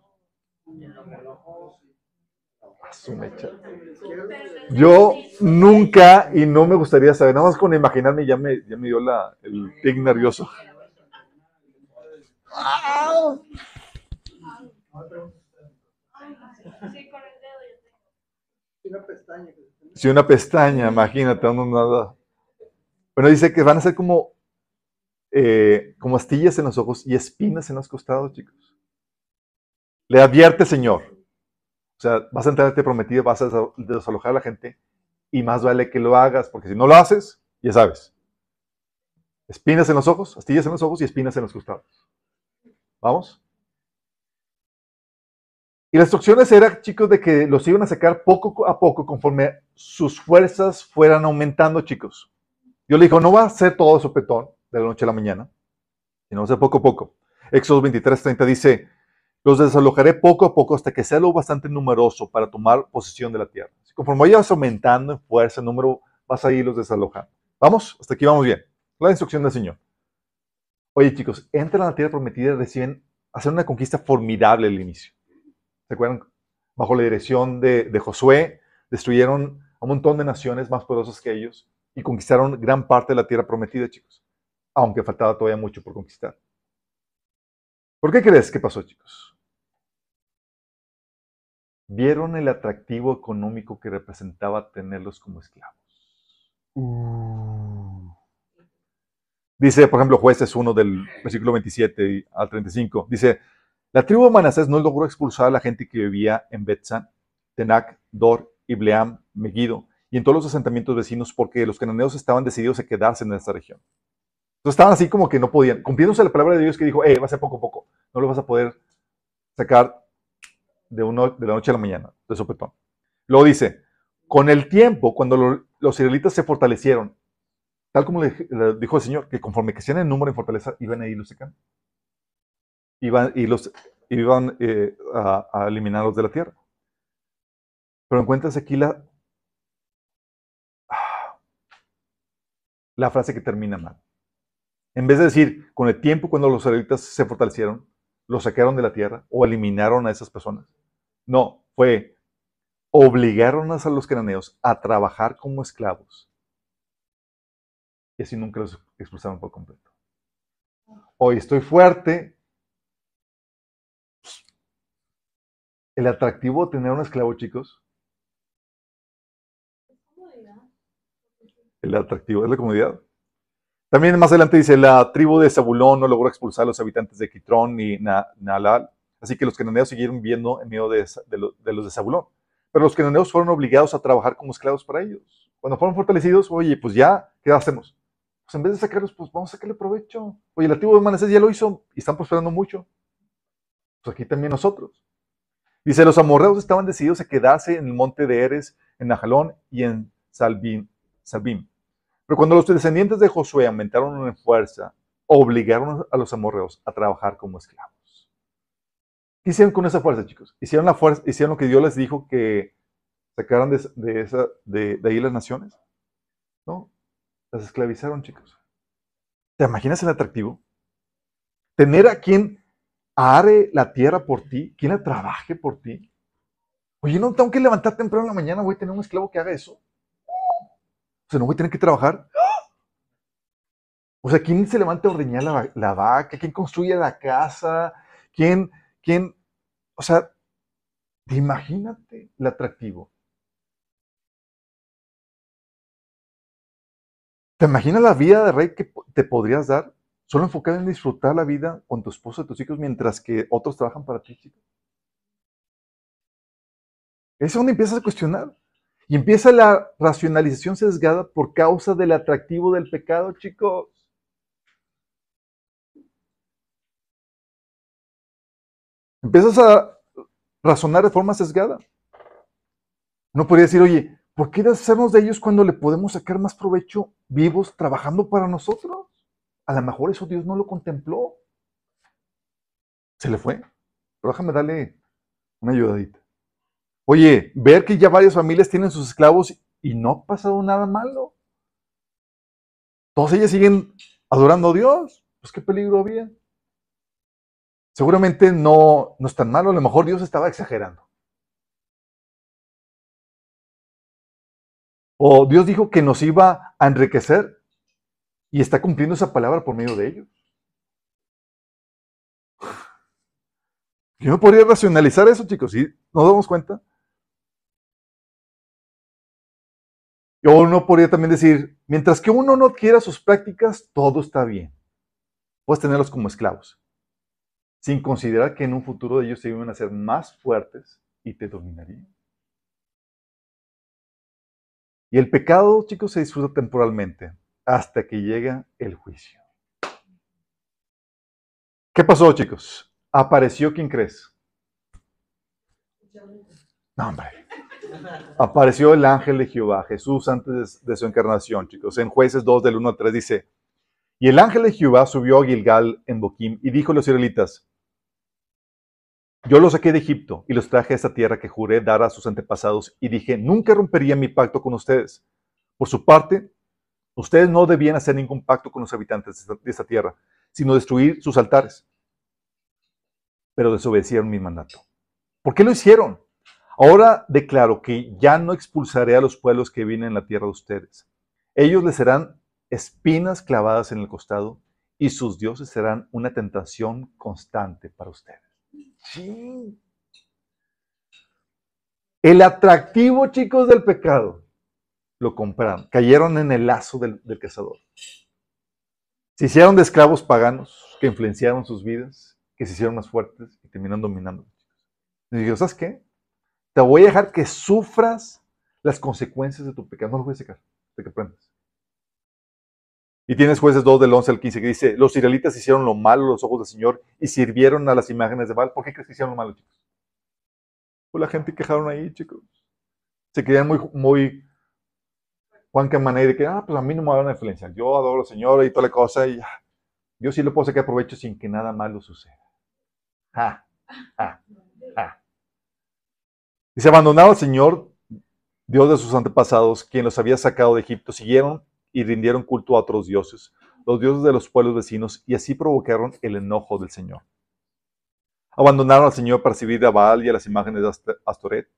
Yo nunca, y no me gustaría saber, nada más con imaginarme ya me, dio el tic nervioso. Si una pestaña, imagínate, no nada. Bueno, dice que van a ser como, eh, como astillas en los ojos y espinas en los costados, chicos. Le advierte, Señor. O sea, vas a entrar a prometido, vas a desalojar a la gente y más vale que lo hagas, porque si no lo haces, ya sabes. Espinas en los ojos, astillas en los ojos y espinas en los costados. ¿Vamos? Y las instrucciones eran, chicos, de que los iban a sacar poco a poco conforme sus fuerzas fueran aumentando, chicos. Yo le dijo, no va a ser todo sopetón de la noche a la mañana, sino va a ser poco a poco. Éxodo 23, 30 dice, los desalojaré poco a poco hasta que sea lo bastante numeroso para tomar posesión de la tierra. Conforme vayas aumentando en fuerza, en número, vas a ir los desalojando. ¿Vamos? Hasta aquí vamos bien. La instrucción del Señor. Oye, chicos, entran a la tierra prometida reciben hacer una conquista formidable al inicio. ¿Se acuerdan? Bajo la dirección de, de Josué, destruyeron a un montón de naciones más poderosas que ellos y conquistaron gran parte de la tierra prometida, chicos. Aunque faltaba todavía mucho por conquistar. ¿Por qué crees que pasó, chicos? vieron el atractivo económico que representaba tenerlos como esclavos. Uh. Dice, por ejemplo, jueces 1 del versículo 27 al 35, dice, la tribu de Manasés no logró expulsar a la gente que vivía en Betzan, Tenac, Dor, Ibleam, Megiddo y en todos los asentamientos vecinos porque los cananeos estaban decididos a quedarse en esta región. Entonces estaban así como que no podían, cumpliéndose la palabra de Dios que dijo, eh, va a ser poco a poco, no lo vas a poder sacar de, uno, de la noche a la mañana, de sopetón. Luego dice, con el tiempo, cuando los israelitas se fortalecieron, tal como le, dijo el Señor, que conforme sean en número y fortaleza, iban a ir secando. Iban, y los, iban eh, a, eliminarlos de la tierra. Pero encuentras aquí la, la frase que termina mal. En vez de decir, con el tiempo cuando los israelitas se fortalecieron, los sacaron de la tierra o eliminaron a esas personas. No, fue obligaron a los cananeos a trabajar como esclavos. Y así nunca los expulsaron por completo. Hoy estoy fuerte. El atractivo de tener un esclavo, chicos? El atractivo es la comodidad. También más adelante dice, la tribu de Zabulón no logró expulsar a los habitantes de Quitrón ni Nalal, así que los cananeos siguieron viviendo en medio de, los de Zabulón. Pero los cananeos fueron obligados a trabajar como esclavos para ellos. Cuando fueron fortalecidos, oye, pues ya, ¿qué hacemos? Pues en vez de sacarlos, pues vamos a sacarle provecho. Oye, la tribu de Manasés ya lo hizo y están prosperando mucho. Pues aquí también nosotros. Dice, los amorreos estaban decididos a quedarse en el monte de Eres, en Najalón y en Salbim. Pero cuando los descendientes de Josué aumentaron en fuerza, obligaron a los amorreos a trabajar como esclavos. ¿Qué hicieron con esa fuerza, chicos? Hicieron, la fuerza, hicieron lo que Dios les dijo que sacaran de, esa, de, ahí las naciones. ¿No? Las esclavizaron, chicos. ¿Te imaginas el atractivo? Tener a quien are la tierra por ti, quien la trabaje por ti. Oye, no tengo que levantar temprano en la mañana, voy a tener un esclavo que haga eso. O sea, no voy a tener que trabajar. O sea, ¿quién se levanta a ordeñar la, vaca? ¿Quién construye la casa? ¿Quién ¿Quién? O sea, imagínate el atractivo. ¿Te imaginas la vida de rey que te podrías dar? Solo enfocado en disfrutar la vida con tu esposo y tus hijos mientras que otros trabajan para ti, chicos. Es donde empiezas a cuestionar. Y empieza la racionalización sesgada por causa del atractivo del pecado, chicos. Empiezas a razonar de forma sesgada. No podría decir, oye, ¿por qué deshacernos de ellos cuando le podemos sacar más provecho vivos trabajando para nosotros? A lo mejor eso Dios no lo contempló. Se le fue. Pero déjame darle una ayudadita. Oye, ver que ya varias familias tienen sus esclavos y no ha pasado nada malo. Todas ellas siguen adorando a Dios. Pues qué peligro había. Seguramente no, no es tan malo, a lo mejor Dios estaba exagerando. O Dios dijo que nos iba a enriquecer y está cumpliendo esa palabra por medio de ellos. Yo no podría racionalizar eso, chicos, ¿sí? ¿Nos damos cuenta? O uno podría también decir, mientras que uno no adquiera sus prácticas, todo está bien. Puedes tenerlos como esclavos sin considerar que en un futuro ellos se iban a ser más fuertes y te dominarían. Y el pecado, chicos, se disfruta temporalmente hasta que llega el juicio. ¿Qué pasó, chicos? Apareció, ¿quién crees? No, hombre. Apareció el ángel de Jehová, Jesús antes de su encarnación, chicos. En Jueces 2 del 1 al 3 dice, y el ángel de Jehová subió a Gilgal en Boquim y dijo a los israelitas, yo los saqué de Egipto y los traje a esta tierra que juré dar a sus antepasados y dije, nunca rompería mi pacto con ustedes. Por su parte, ustedes no debían hacer ningún pacto con los habitantes de esta, tierra, sino destruir sus altares. Pero desobedecieron mi mandato. ¿Por qué lo hicieron? Ahora declaro que ya no expulsaré a los pueblos que vienen en la tierra de ustedes. Ellos les serán espinas clavadas en el costado y sus dioses serán una tentación constante para ustedes. Sí. El atractivo, chicos, del pecado, lo compraron. Cayeron en el lazo del, cazador. Se hicieron de esclavos paganos que influenciaron sus vidas, que se hicieron más fuertes y terminaron dominando. Y digo, ¿sabes qué? Te voy a dejar que sufras las consecuencias de tu pecado. No lo voy a sacar, de que aprendas. Y tienes jueces 2 del 11 al 15 que dice, los israelitas hicieron lo malo a los ojos del Señor y sirvieron a las imágenes de Baal. ¿Por qué crees que hicieron lo malo, chicos? Pues la gente quejaron ahí, chicos. Se querían muy, muy Juan Camané de que, ah, pues a mí no me va una influencia. Yo adoro al Señor y toda la cosa y yo sí lo puedo sacar provecho sin que nada malo suceda. Ja, ja, ja. Y se abandonaron al Señor, Dios de sus antepasados, quien los había sacado de Egipto. Siguieron y rindieron culto a otros dioses, los dioses de los pueblos vecinos, y así provocaron el enojo del Señor. Abandonaron al Señor para servir a Baal y a las imágenes de Astoret,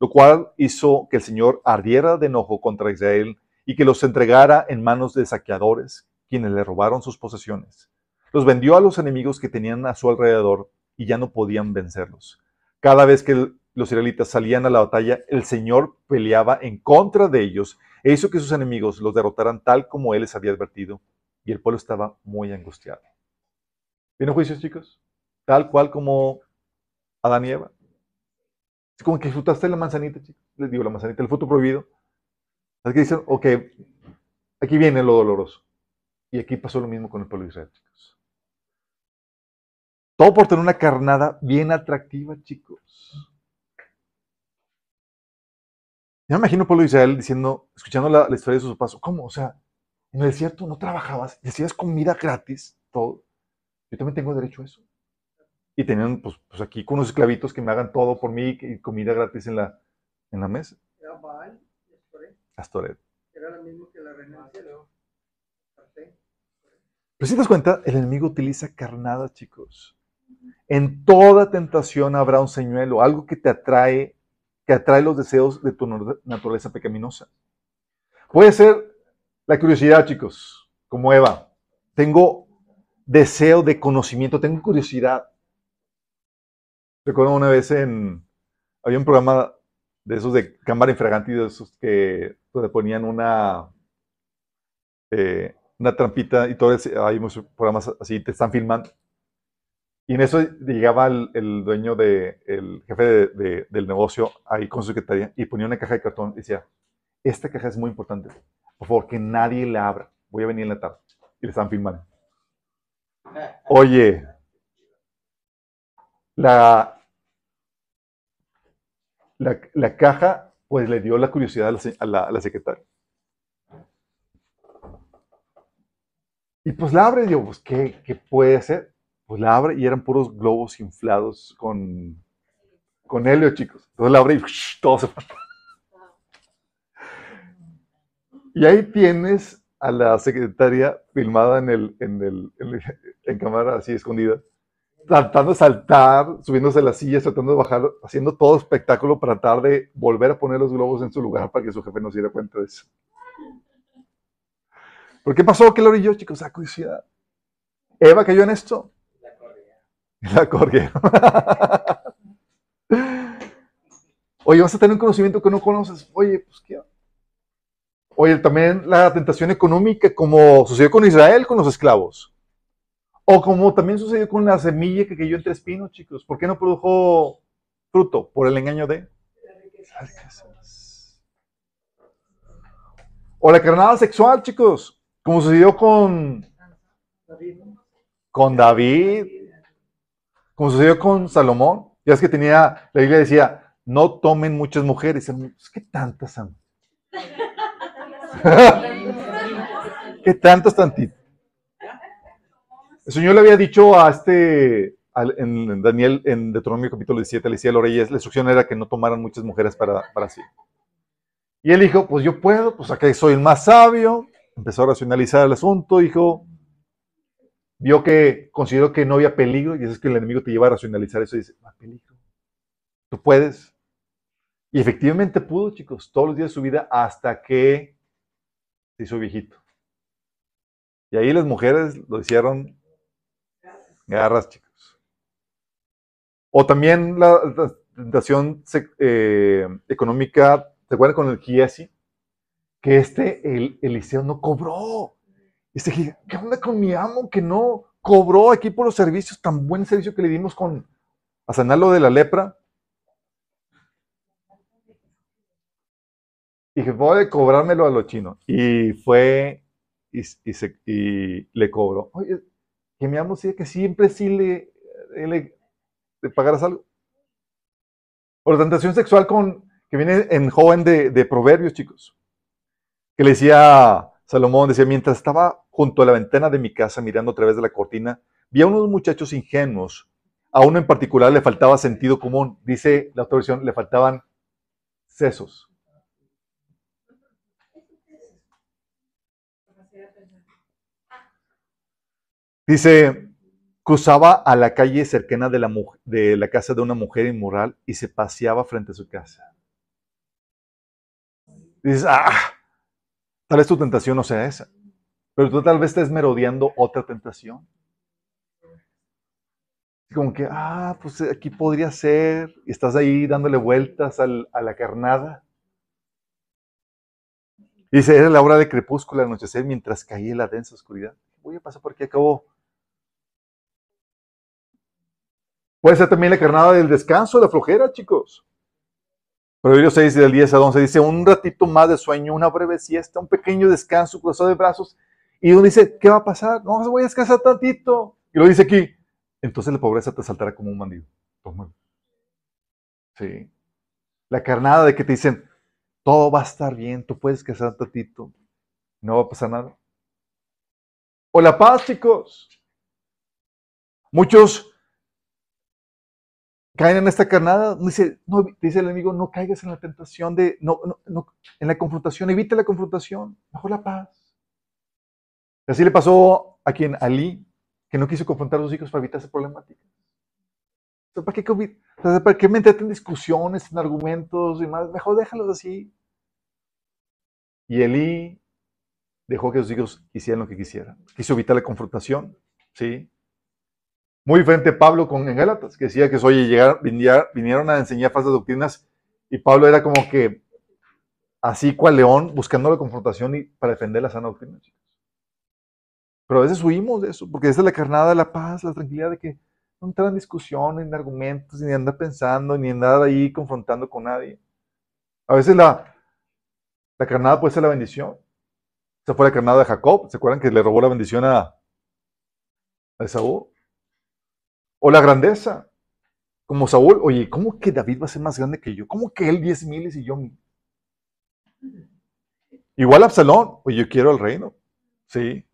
lo cual hizo que el Señor ardiera de enojo contra Israel y que los entregara en manos de saqueadores, quienes le robaron sus posesiones. Los vendió a los enemigos que tenían a su alrededor y ya no podían vencerlos. Cada vez que los israelitas salían a la batalla, el Señor peleaba en contra de ellos e hizo que sus enemigos los derrotaran tal como Él les había advertido. Y el pueblo estaba muy angustiado. ¿Viene juicios, chicos? Tal cual como Adán y Eva. Es como que disfrutaste la manzanita, chicos. Les digo, la manzanita, el fruto prohibido. Así que dicen, ok, aquí viene lo doloroso. Y aquí pasó lo mismo con el pueblo de Israel, chicos. Todo por tener una carnada bien atractiva, chicos. Yo me imagino al pueblo de Israel diciendo, escuchando la, historia de sus pasos, ¿cómo? O sea, en el desierto no trabajabas, decías comida gratis, todo. Yo también tengo derecho a eso. Y tenían, pues, pues aquí con unos esclavitos que me hagan todo por mí y comida gratis en la, en la mesa. Era Baal Astoret. Era lo mismo que la renuncia. Pero si te das cuenta, el enemigo utiliza carnada, chicos. En toda tentación habrá un señuelo, algo que te atrae, que atrae los deseos de tu naturaleza pecaminosa. Puede ser la curiosidad, chicos, como Eva. Tengo deseo de conocimiento, tengo curiosidad. Recuerdo una vez en, había un programa de esos de cámara infragante y de esos que donde ponían una, eh, una trampita y todo hay muchos programas así, te están filmando. Y en eso llegaba el, dueño, de, el jefe del negocio ahí con su secretaria y ponía una caja de cartón y decía, esta caja es muy importante, por favor, que nadie la abra, voy a venir en la tarde. Y le están filmando. Oye, la, la, caja pues le dio la curiosidad a la, secretaria. Y pues la abre y digo, pues, ¿qué, ¿qué, puede ser? Pues la abre y eran puros globos inflados con, con helio, chicos. Entonces la abre y todo se Y ahí tienes a la secretaria filmada en, el, en, el, en cámara así escondida tratando de saltar, subiéndose las sillas, tratando de bajar, haciendo todo espectáculo para tratar de volver a poner los globos en su lugar para que su jefe no se diera cuenta de eso. ¿Por qué pasó? ¿Qué lo orilló, chicos? A curiosidad. ¿Eva cayó en esto? La corgué. [LAUGHS] La Oye, vas a tener un conocimiento que no conoces. Oye, pues qué. Oye, también la tentación económica, como sucedió con Israel, con los esclavos. O como también sucedió con la semilla que cayó entre espinos, chicos. ¿Por qué no produjo fruto? Por el engaño de O la carnada sexual, chicos. Como sucedió con con David. Como sucedió con Salomón. Ya es que tenía, la Biblia decía, no tomen muchas mujeres. ¿Qué tantas? [LAUGHS] ¿Qué tantas tantitas? El Señor le había dicho a este, en Daniel, en Deuteronomio capítulo 17, le decía a los reyes, la instrucción era que no tomaran muchas mujeres para, para sí. Y él dijo, pues yo puedo, pues acá soy el más sabio. Empezó a racionalizar el asunto, dijo, vio que, consideró que no había peligro, y eso es que el enemigo te lleva a racionalizar eso y dice, no hay peligro. Tú puedes. Y efectivamente pudo, chicos, todos los días de su vida hasta que se hizo viejito. Y ahí las mujeres lo hicieron Garras, chicos. O también la, tentación eh, económica, ¿te acuerdan con el Kiesi? Que este, el Eliseo no cobró. Dice, ¿qué onda con mi amo que no cobró aquí por los servicios, tan buen servicio que le dimos con a sanarlo de la lepra? Y voy a cobrármelo a lo chino. Y fue y, y le cobró. Oye, que mi amo sí, que siempre sí le, le, pagarás algo. La tentación sexual con, que viene en joven de, Proverbios, chicos. Que le decía Salomón, decía, mientras estaba junto a la ventana de mi casa mirando a través de la cortina, vi a unos muchachos ingenuos. A uno en particular le faltaba sentido común. Dice la otra le faltaban sesos. Dice, cruzaba a la calle cercana de la, de la casa de una mujer inmoral y se paseaba frente a su casa. Dices, ah, tal vez tu tentación no sea esa, pero tú tal vez estés merodeando otra tentación. como que, ah, pues aquí podría ser, y estás ahí dándole vueltas a la carnada. Dice, era la hora de crepúsculo, anochecer, mientras caía la densa oscuridad. Voy a pasar por aquí, acabó. Puede ser también la carnada del descanso, la flojera, chicos. Proverbios 6, del 10 a 11, dice, un ratito más de sueño, una breve siesta, un pequeño descanso, cruzado de brazos. Y uno dice, ¿qué va a pasar? No, voy a descansar tantito. Y lo dice aquí, entonces la pobreza te saltará como un bandido. Sí. La carnada de que te dicen, todo va a estar bien, tú puedes descansar tantito, no va a pasar nada. O la paz, chicos. Muchos caen en esta carnada, dice, no, dice el enemigo, no caigas en la tentación de, no, no, en la confrontación, evite la confrontación, mejor la paz. Así le pasó a quien, Ali, que no quiso confrontar a sus hijos para evitar esa problemática. ¿Para qué, ¿Para qué meterte en discusiones, en argumentos y más? Mejor déjalos así. Y Eli dejó que sus hijos hicieran lo que quisieran. Quiso evitar la confrontación, ¿sí? Muy diferente Pablo con en Gálatas, que decía que oye, llegar, vinieron a enseñar falsas doctrinas y Pablo era como que así cual león buscando la confrontación y para defender la sana doctrina. Pero a veces huimos de eso, porque esa es la carnada de la paz, la tranquilidad de que no entrar en discusión, en argumentos, ni andar pensando, ni andar ahí confrontando con nadie. A veces la, la carnada puede ser la bendición. Esa fue la carnada de Jacob. ¿Se acuerdan que le robó la bendición a, a Esaú? O la grandeza. Como Saúl, oye, ¿cómo que David va a ser más grande que yo? ¿Cómo que él diez miles y yo mil? Igual Absalón, oye, yo quiero el reino. Sí.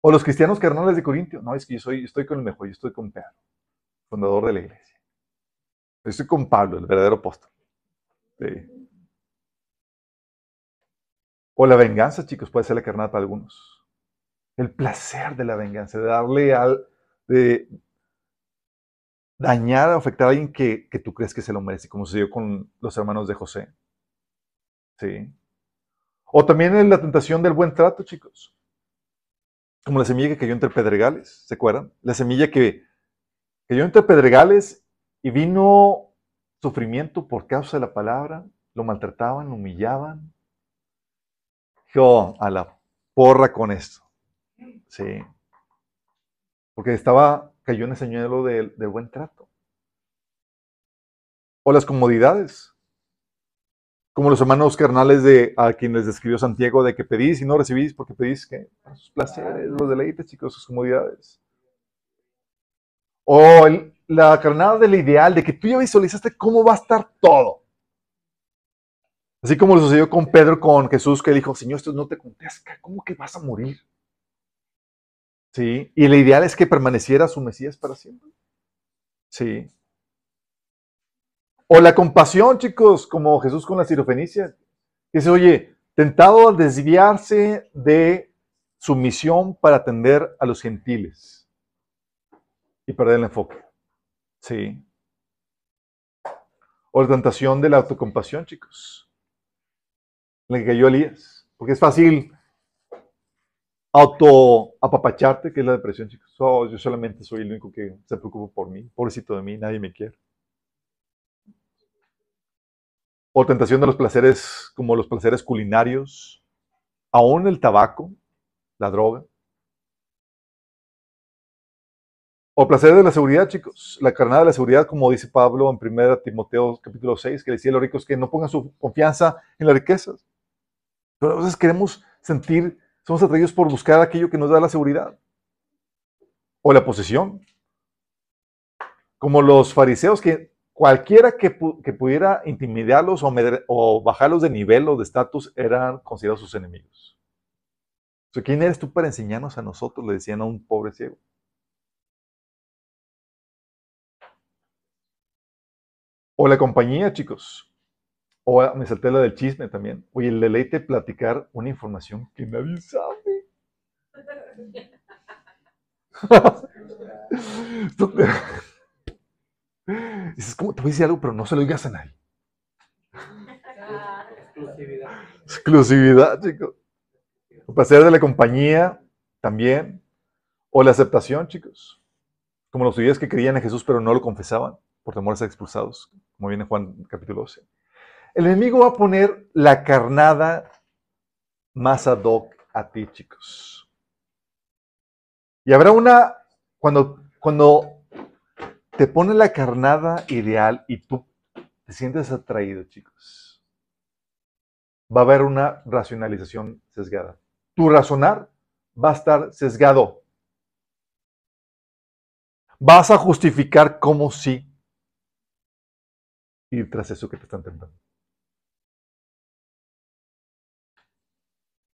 O los cristianos carnales de Corintio. No, es que yo soy, estoy con el mejor, yo estoy con Pedro, fundador de la iglesia. estoy con Pablo, el verdadero apóstol. Sí. O la venganza, chicos, puede ser la carnada para algunos. El placer de la venganza, de darle al, de dañar o afectar a alguien que, que, tú crees que se lo merece, como sucedió con los hermanos de José. ¿Sí? O también en la tentación del buen trato, chicos. Como la semilla que cayó entre pedregales, ¿se acuerdan? La semilla que cayó entre pedregales y vino sufrimiento por causa de la palabra, lo maltrataban, lo humillaban. Yo a la porra con esto. Sí. Porque estaba, cayó en el señuelo del, buen trato. O las comodidades. Como los hermanos carnales de a quienes describió Santiago, de que pedís y no recibís porque pedís que sus placeres, los deleites, chicos, sus comodidades. O la carnada del ideal, de que tú ya visualizaste cómo va a estar todo. Así como lo sucedió con Pedro, con Jesús, que dijo, Señor, esto no te contesta, ¿cómo que vas a morir? Sí, y el ideal es que permaneciera su Mesías para siempre. Sí. O la compasión, chicos, como Jesús con la sirofenicia. Dice, oye, tentado a desviarse de su misión para atender a los gentiles y perder el enfoque. Sí. O la tentación de la autocompasión, chicos. La que cayó Elías. Porque es fácil auto-apapacharte, que es la depresión, chicos. Oh, yo solamente soy el único que se preocupa por mí. Pobrecito de mí, nadie me quiere. O tentación de los placeres, como los placeres culinarios, aún el tabaco, la droga. O placer de la seguridad, chicos. La carnada de la seguridad, como dice Pablo en 1 Timoteo capítulo 6, que decía a los ricos que no pongan su confianza en las riquezas. Pero a veces queremos sentir somos atraídos por buscar aquello que nos da la seguridad o la posesión. Como los fariseos que cualquiera que, pudiera intimidarlos o, bajarlos de nivel o de estatus eran considerados sus enemigos. ¿Quién eres tú para enseñarnos a nosotros? Le decían a un pobre ciego. O la compañía, chicos. O me salté la del chisme también. Oye, el deleite platicar una información que nadie sabe. [LAUGHS] Dices, ¿cómo te voy a decir algo, pero no se lo digas a nadie? Exclusividad. Exclusividad, chicos. El placer de la compañía también. O la aceptación, chicos. como los judíos que creían en Jesús pero no lo confesaban por temor a ser expulsados, como viene Juan capítulo 12. El enemigo va a poner la carnada más ad hoc a ti, chicos. Y habrá una, cuando, cuando te pone la carnada ideal y tú te sientes atraído, chicos, va a haber una racionalización sesgada. Tu razonar va a estar sesgado. Vas a justificar cómo sí ir tras eso que te están tentando.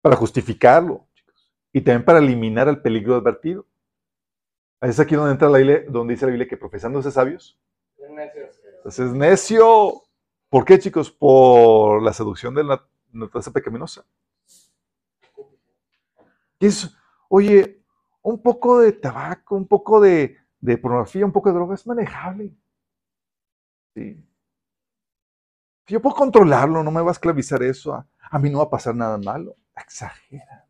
Para justificarlo, chicos. Y también para eliminar el peligro advertido. Es aquí donde entra la Biblia, donde dice la Biblia que profesándose sabios. Entonces es necio. ¿Por qué, chicos? Por la seducción de la naturaleza pecaminosa. es, oye, un poco de tabaco, un poco de, de pornografía, un poco de droga es manejable. Sí. Yo puedo controlarlo, no me va a esclavizar eso. A, mí no va a pasar nada malo. Exagera.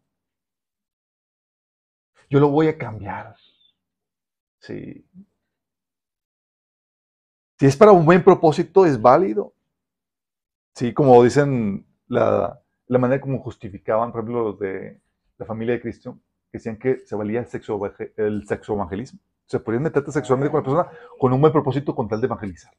Yo lo voy a cambiar. Sí. Si es para un buen propósito, es válido. Sí, como dicen la, manera como justificaban, por ejemplo, los de la familia de Cristo, que decían que se valía el sexo, el sexo evangelismo. Se podían meterte sexualmente con la persona con un buen propósito con tal de evangelizar.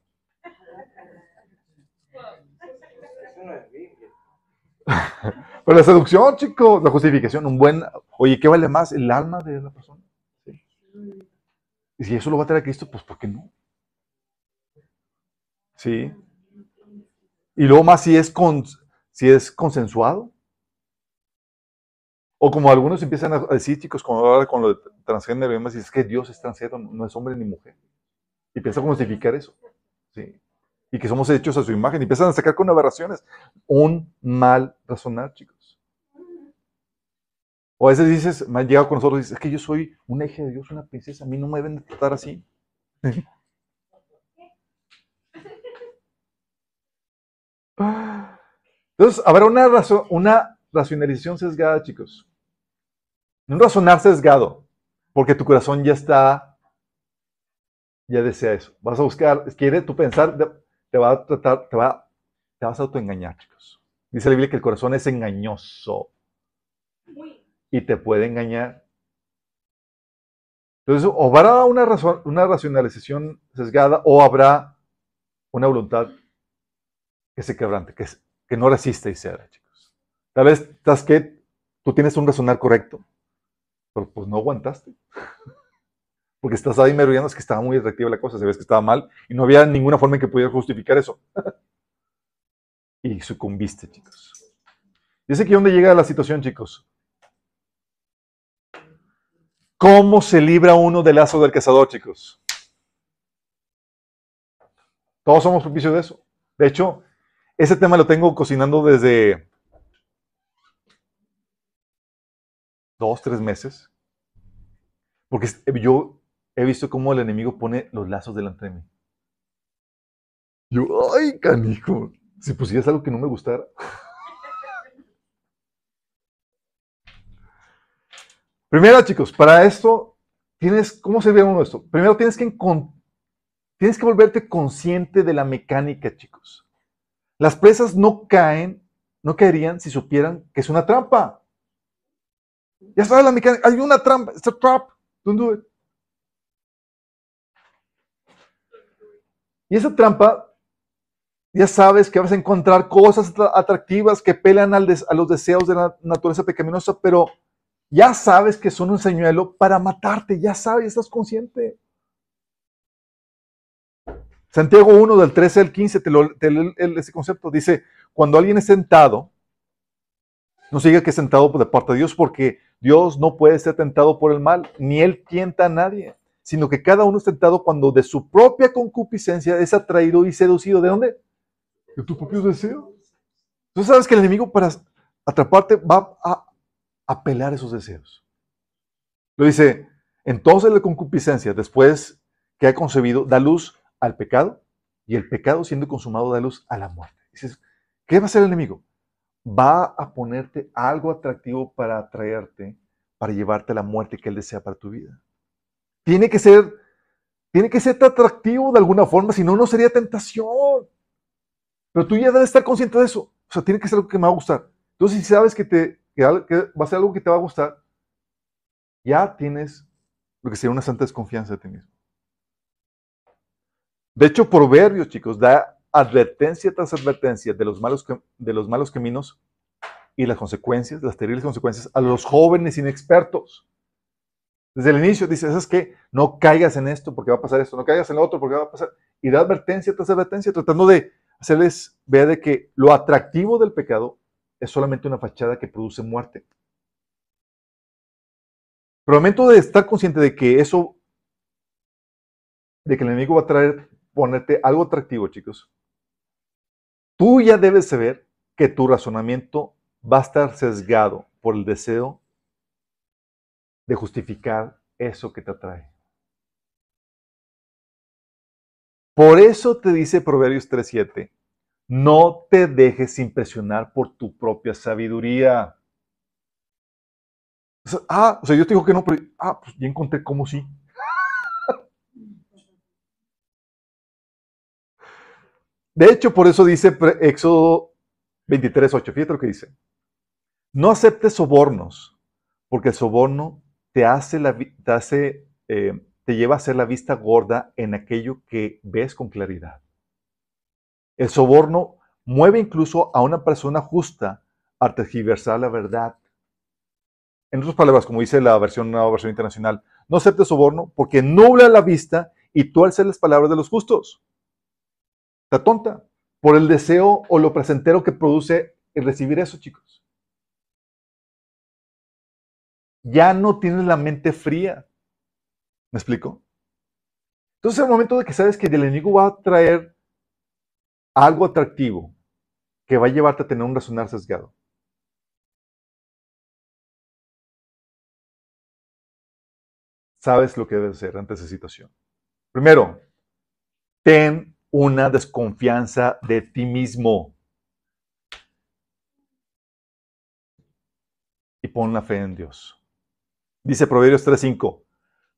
[LAUGHS] Pero la seducción, chicos, la justificación, un buen. Oye, ¿qué vale más? El alma de la persona. Y si eso lo va a traer a Cristo, pues ¿por qué no? Sí. Y luego más si es, con, si es consensuado. O como algunos empiezan a decir, chicos, como ahora con lo de transgénero y demás, es que Dios es transgénero, no es hombre ni mujer. Y empieza a justificar eso. Sí y que somos hechos a su imagen y empiezan a sacar con aberraciones. Un mal razonar, chicos. O a veces dices, me han llegado con nosotros y dices, es que yo soy un eje de Dios, una princesa, a mí no me deben de tratar así. [LAUGHS] Entonces, habrá una, una racionalización sesgada, chicos. Un razonar sesgado, porque tu corazón ya está, ya desea eso. Vas a buscar, quiere tu pensar, te va a tratar, te, va, te vas a autoengañar, chicos. Dice la Biblia que el corazón es engañoso y te puede engañar. Entonces, o habrá una, razón, una racionalización sesgada o habrá una voluntad que se quebrante, que, que no resiste y ceda, chicos. Tal vez, ¿sabes que Tú tienes un razonar correcto, pero pues no aguantaste [LAUGHS] porque estás ahí merodeando, es que estaba muy atractiva la cosa, se ves que estaba mal y no había ninguna forma en que pudiera justificar eso. [LAUGHS] y sucumbiste, chicos. Y es aquí donde llega la situación, chicos. ¿Cómo se libra uno del lazo del cazador, chicos? Todos somos propicios de eso. De hecho, ese tema lo tengo cocinando desde dos, tres meses. Porque yo he visto cómo el enemigo pone los lazos delante de mí. Yo, ay, canijo, si pusieras algo que no me gustara. Primero, chicos, para esto, tienes, ¿cómo se ve uno esto? Primero tienes que, tienes que volverte consciente de la mecánica, chicos. Las presas no caen, no caerían si supieran que es una trampa. Ya sabes la mecánica, hay una trampa, it's a trap, don't do it. Y esa trampa, ya sabes que vas a encontrar cosas atractivas que pelean a los deseos de la naturaleza pecaminosa, pero ya sabes que son un señuelo para matarte, ya sabes, estás consciente. Santiago 1 del 13 al 15 te, lo, ese concepto. Dice, cuando alguien es tentado, no siga que es tentado de parte de Dios, porque Dios no puede ser tentado por el mal, ni Él tienta a nadie sino que cada uno es tentado cuando de su propia concupiscencia es atraído y seducido. ¿De dónde? De tu propio deseo. Tú sabes que el enemigo para atraparte va a apelar esos deseos. Lo dice, entonces la concupiscencia, después que ha concebido, da luz al pecado y el pecado siendo consumado da luz a la muerte. Dices, ¿qué va a hacer el enemigo? Va a ponerte algo atractivo para atraerte, para llevarte a la muerte que él desea para tu vida. Tiene que ser tiene que ser atractivo de alguna forma, si no, no sería tentación. Pero tú ya debes estar consciente de eso. O sea, tiene que ser algo que me va a gustar. Entonces, si sabes que, te, que va a ser algo que te va a gustar, ya tienes lo que sería una santa desconfianza de ti mismo. De hecho, Proverbios, chicos, da advertencia tras advertencia de los malos, de los malos caminos y las consecuencias, las terribles consecuencias a los jóvenes inexpertos. Desde el inicio dice, ¿sabes qué? No caigas en esto porque va a pasar esto, no caigas en lo otro porque va a pasar. Y da advertencia tras advertencia, tratando de hacerles ver de que lo atractivo del pecado es solamente una fachada que produce muerte. Pero al momento de estar consciente de que eso, de que el enemigo va a traer, ponerte algo atractivo, chicos, tú ya debes saber que tu razonamiento va a estar sesgado por el deseo de justificar eso que te atrae. Por eso te dice Proverbios 3:7, no te dejes impresionar por tu propia sabiduría. ah, o sea, yo te digo que no, pero ah, pues ya encontré cómo sí. De hecho, por eso dice Éxodo 23:8, fíjate lo que dice. No aceptes sobornos, porque el soborno te hace, la, te, hace eh, te lleva a hacer la vista gorda en aquello que ves con claridad. El soborno mueve incluso a una persona justa a tergiversar la verdad. En otras palabras, como dice la versión, nueva versión internacional, no aceptes soborno porque nubla la vista y tuerce las palabras de los justos. Está tonta por el deseo o lo placentero que produce el recibir eso, chicos ya no tienes la mente fría. ¿Me explico? Entonces, el momento de que sabes que el enemigo va a traer algo atractivo que va a llevarte a tener un razonar sesgado. Sabes lo que debes hacer ante esa situación. Primero, ten una desconfianza de ti mismo. Y pon la fe en Dios. Dice Proverbios 3:5,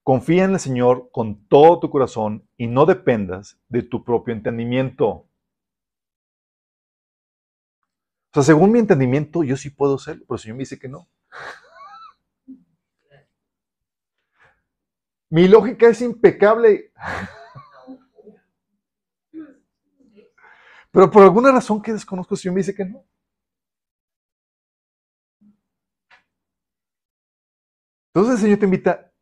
confía en el Señor con todo tu corazón y no dependas de tu propio entendimiento. O sea, según mi entendimiento, yo sí puedo hacerlo, pero el Señor me dice que no. Mi lógica es impecable. Pero por alguna razón que desconozco, el Señor me dice que no. Entonces el Señor te invita,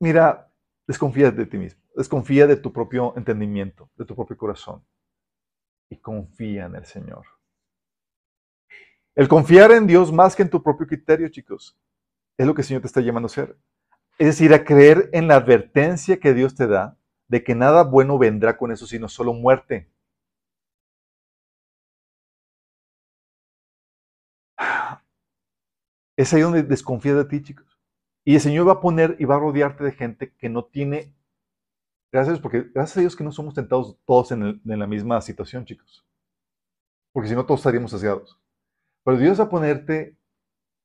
mira, desconfía de ti mismo, desconfía de tu propio entendimiento, de tu propio corazón y confía en el Señor. El confiar en Dios más que en tu propio criterio, chicos, es lo que el Señor te está llamando a hacer. Es decir, a creer en la advertencia que Dios te da de que nada bueno vendrá con eso, sino solo muerte. [SIGHS] Es ahí donde desconfía de ti, chicos. Y el Señor va a poner y va a rodearte de gente que no tiene, gracias, porque gracias a Dios que no somos tentados todos en, la misma situación, chicos. Porque si no, todos estaríamos sesgados. Pero Dios va a ponerte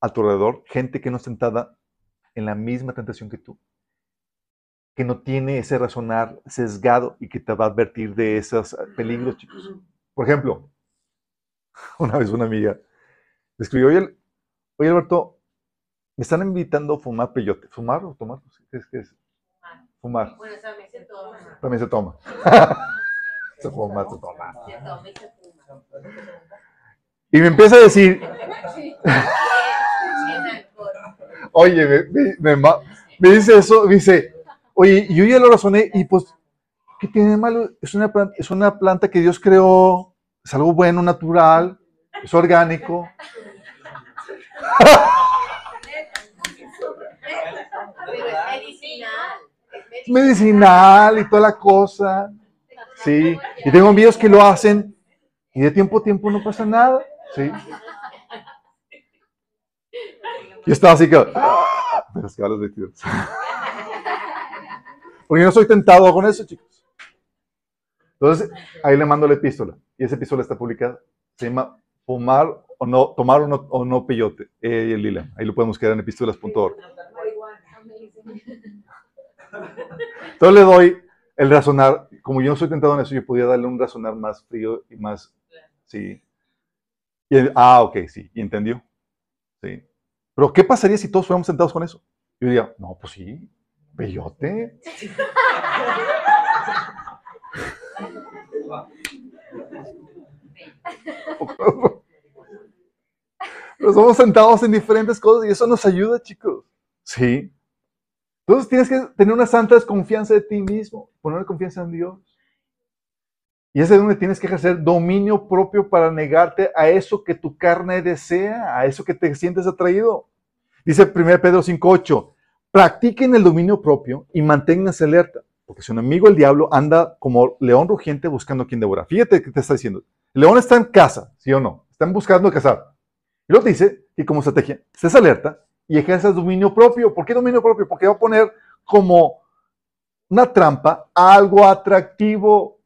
a tu alrededor gente que no es tentada en la misma tentación que tú. Que no tiene ese razonar sesgado y que te va a advertir de esos peligros, chicos. Por ejemplo, [LAUGHS] una vez una amiga me escribió, oye, oye Alberto, me están invitando a fumar peyote. ¿Fumar o tomar? ¿Qué es? Qué es? Fumar. Bueno, también se toma. También se toma. [LAUGHS] se fuma, se toma. Se toma y se fuma. Y me empieza a decir. [LAUGHS] oye, me, me, me, dice eso, me dice, oye, yo ya lo razoné y pues, ¿qué tiene de malo? Es una, planta, es una planta que Dios creó, es algo bueno, natural, es orgánico. [LAUGHS] medicinal. y toda la cosa. Sí. Y tengo amigos que lo hacen y de tiempo a tiempo no pasa nada. Sí. Y estaba así que. ¡ah! [LAUGHS] Porque yo no soy tentado con eso, chicos. Entonces, ahí le mando la epístola. Y esa epístola está publicada. Se llama Fumar o no, tomar o no, o no peyote. Eh, el lila. Ahí lo podemos quedar en epístolas.org. Entonces le doy el razonar, como yo no soy tentado en eso, yo podía darle un razonar más frío y más, sí. Ah, ok, sí, y entendió. Sí. Pero ¿qué pasaría si todos fuéramos sentados con eso? Yo diría, no, pues sí, bellote. Pero somos sentados en diferentes cosas y eso nos ayuda, chicos. Sí. Entonces tienes que tener una santa desconfianza de ti mismo, poner confianza en Dios. Y es de donde tienes que ejercer dominio propio para negarte a eso que tu carne desea, a eso que te sientes atraído. Dice 1 Pedro 5.8, practiquen el dominio propio y manténganse alerta, porque su enemigo el diablo anda como león rugiente buscando a quien devora. Fíjate que te está diciendo. El león está en casa, ¿sí o no? Están buscando cazar. Y te dice que como estrategia, estés alerta y ejerzas dominio propio. ¿Por qué dominio propio? Porque va a poner como una trampa algo atractivo.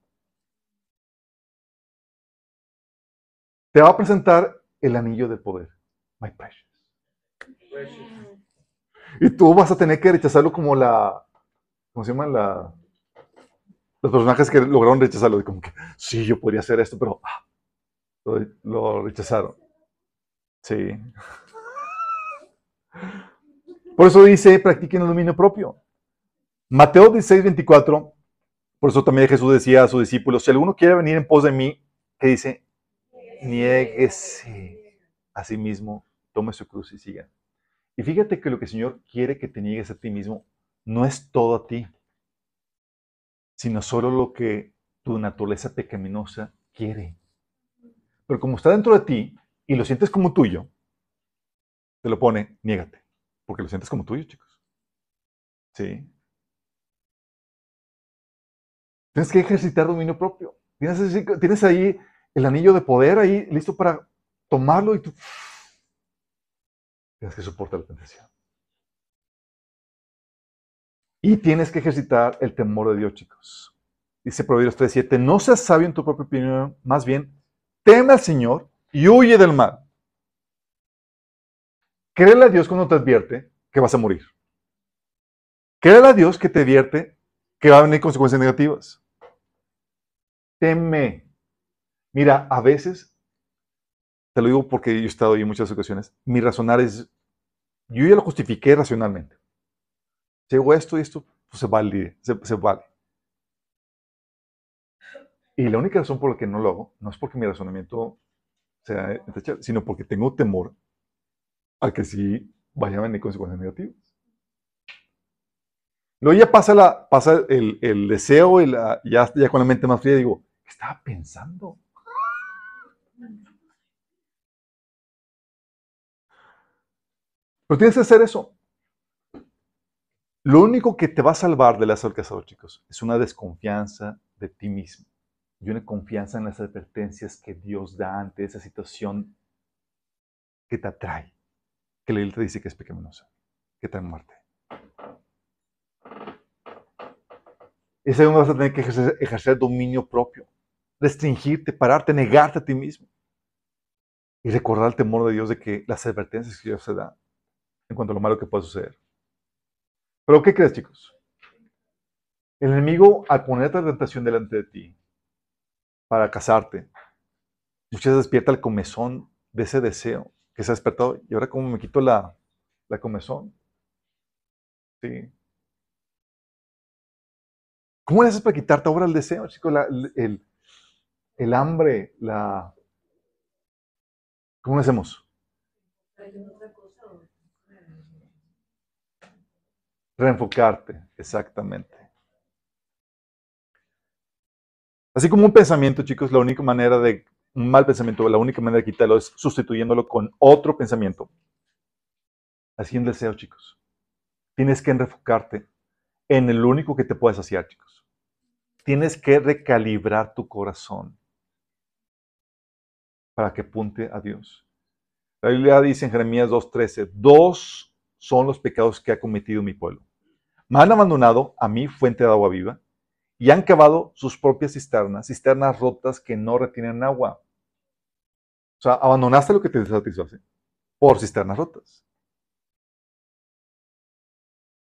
Te va a presentar el anillo de poder. My precious. Y tú vas a tener que rechazarlo como la. ¿Cómo se llama? La, los personajes que lograron rechazarlo. Como que, sí, yo podría hacer esto, pero ah, lo rechazaron. Sí. Por eso dice, practiquen el dominio propio. Mateo 16, 24, por eso también Jesús decía a sus discípulos, si alguno quiere venir en pos de mí, que dice, niéguese a sí mismo, tome su cruz y siga. Y fíjate que lo que el Señor quiere que te niegues a ti mismo no es todo a ti, sino solo lo que tu naturaleza pecaminosa quiere. Pero como está dentro de ti y lo sientes como tuyo, te lo pone, niégate, porque lo sientes como tuyo, chicos. ¿Sí? Tienes que ejercitar dominio propio. Tienes, tienes ahí el anillo de poder ahí listo para tomarlo y tú tienes que soportar la tentación. Y tienes que ejercitar el temor de Dios, chicos. Dice Proverbios 3.7, no seas sabio en tu propia opinión, más bien, teme al Señor y huye del mal. Créele a Dios cuando te advierte que vas a morir. Créele a Dios que te advierte que va a venir consecuencias negativas. Teme. Mira, a veces, te lo digo porque yo he estado ahí en muchas ocasiones, mi razonar es, yo ya lo justifiqué racionalmente. Hago esto y esto, pues se vale, se, vale. Y la única razón por la que no lo hago, no es porque mi razonamiento sea, sino porque tengo temor a que sí vaya a venir consecuencias negativas. Luego ya pasa, la, pasa el, deseo y la, ya, ya con la mente más fría digo, ¿qué estaba pensando? Pero tienes que hacer eso. Lo único que te va a salvar de las cazador, chicos, es una desconfianza de ti mismo y una confianza en las advertencias que Dios da ante esa situación que te atrae que la Biblia te dice que es pecaminosa, que trae muerte. Ese donde vas a tener que ejercer, dominio propio, restringirte, pararte, negarte a ti mismo. Y recordar el temor de Dios de que las advertencias que Dios se da en cuanto a lo malo que puede suceder. Pero ¿qué crees, chicos? El enemigo, al ponerte la tentación delante de ti para casarte, muchas veces despierta el comezón de ese deseo que se ha despertado y ahora como me quito la, la comezón. Sí. ¿Cómo le haces para quitarte ahora el deseo, chico? el, el, hambre, la... ¿Cómo lo hacemos? Reenfocarte, exactamente. Así como un pensamiento, chicos, la única manera de un mal pensamiento, la única manera de quitarlo es sustituyéndolo con otro pensamiento. Así en deseo, chicos. Tienes que enfocarte en el único que te puede saciar, chicos. Tienes que recalibrar tu corazón para que apunte a Dios. La Biblia dice en Jeremías 2.13, dos son los pecados que ha cometido mi pueblo. Me han abandonado a mi fuente de agua viva y han cavado sus propias cisternas, cisternas rotas que no retienen agua. O sea, abandonaste lo que te satisface por cisternas rotas.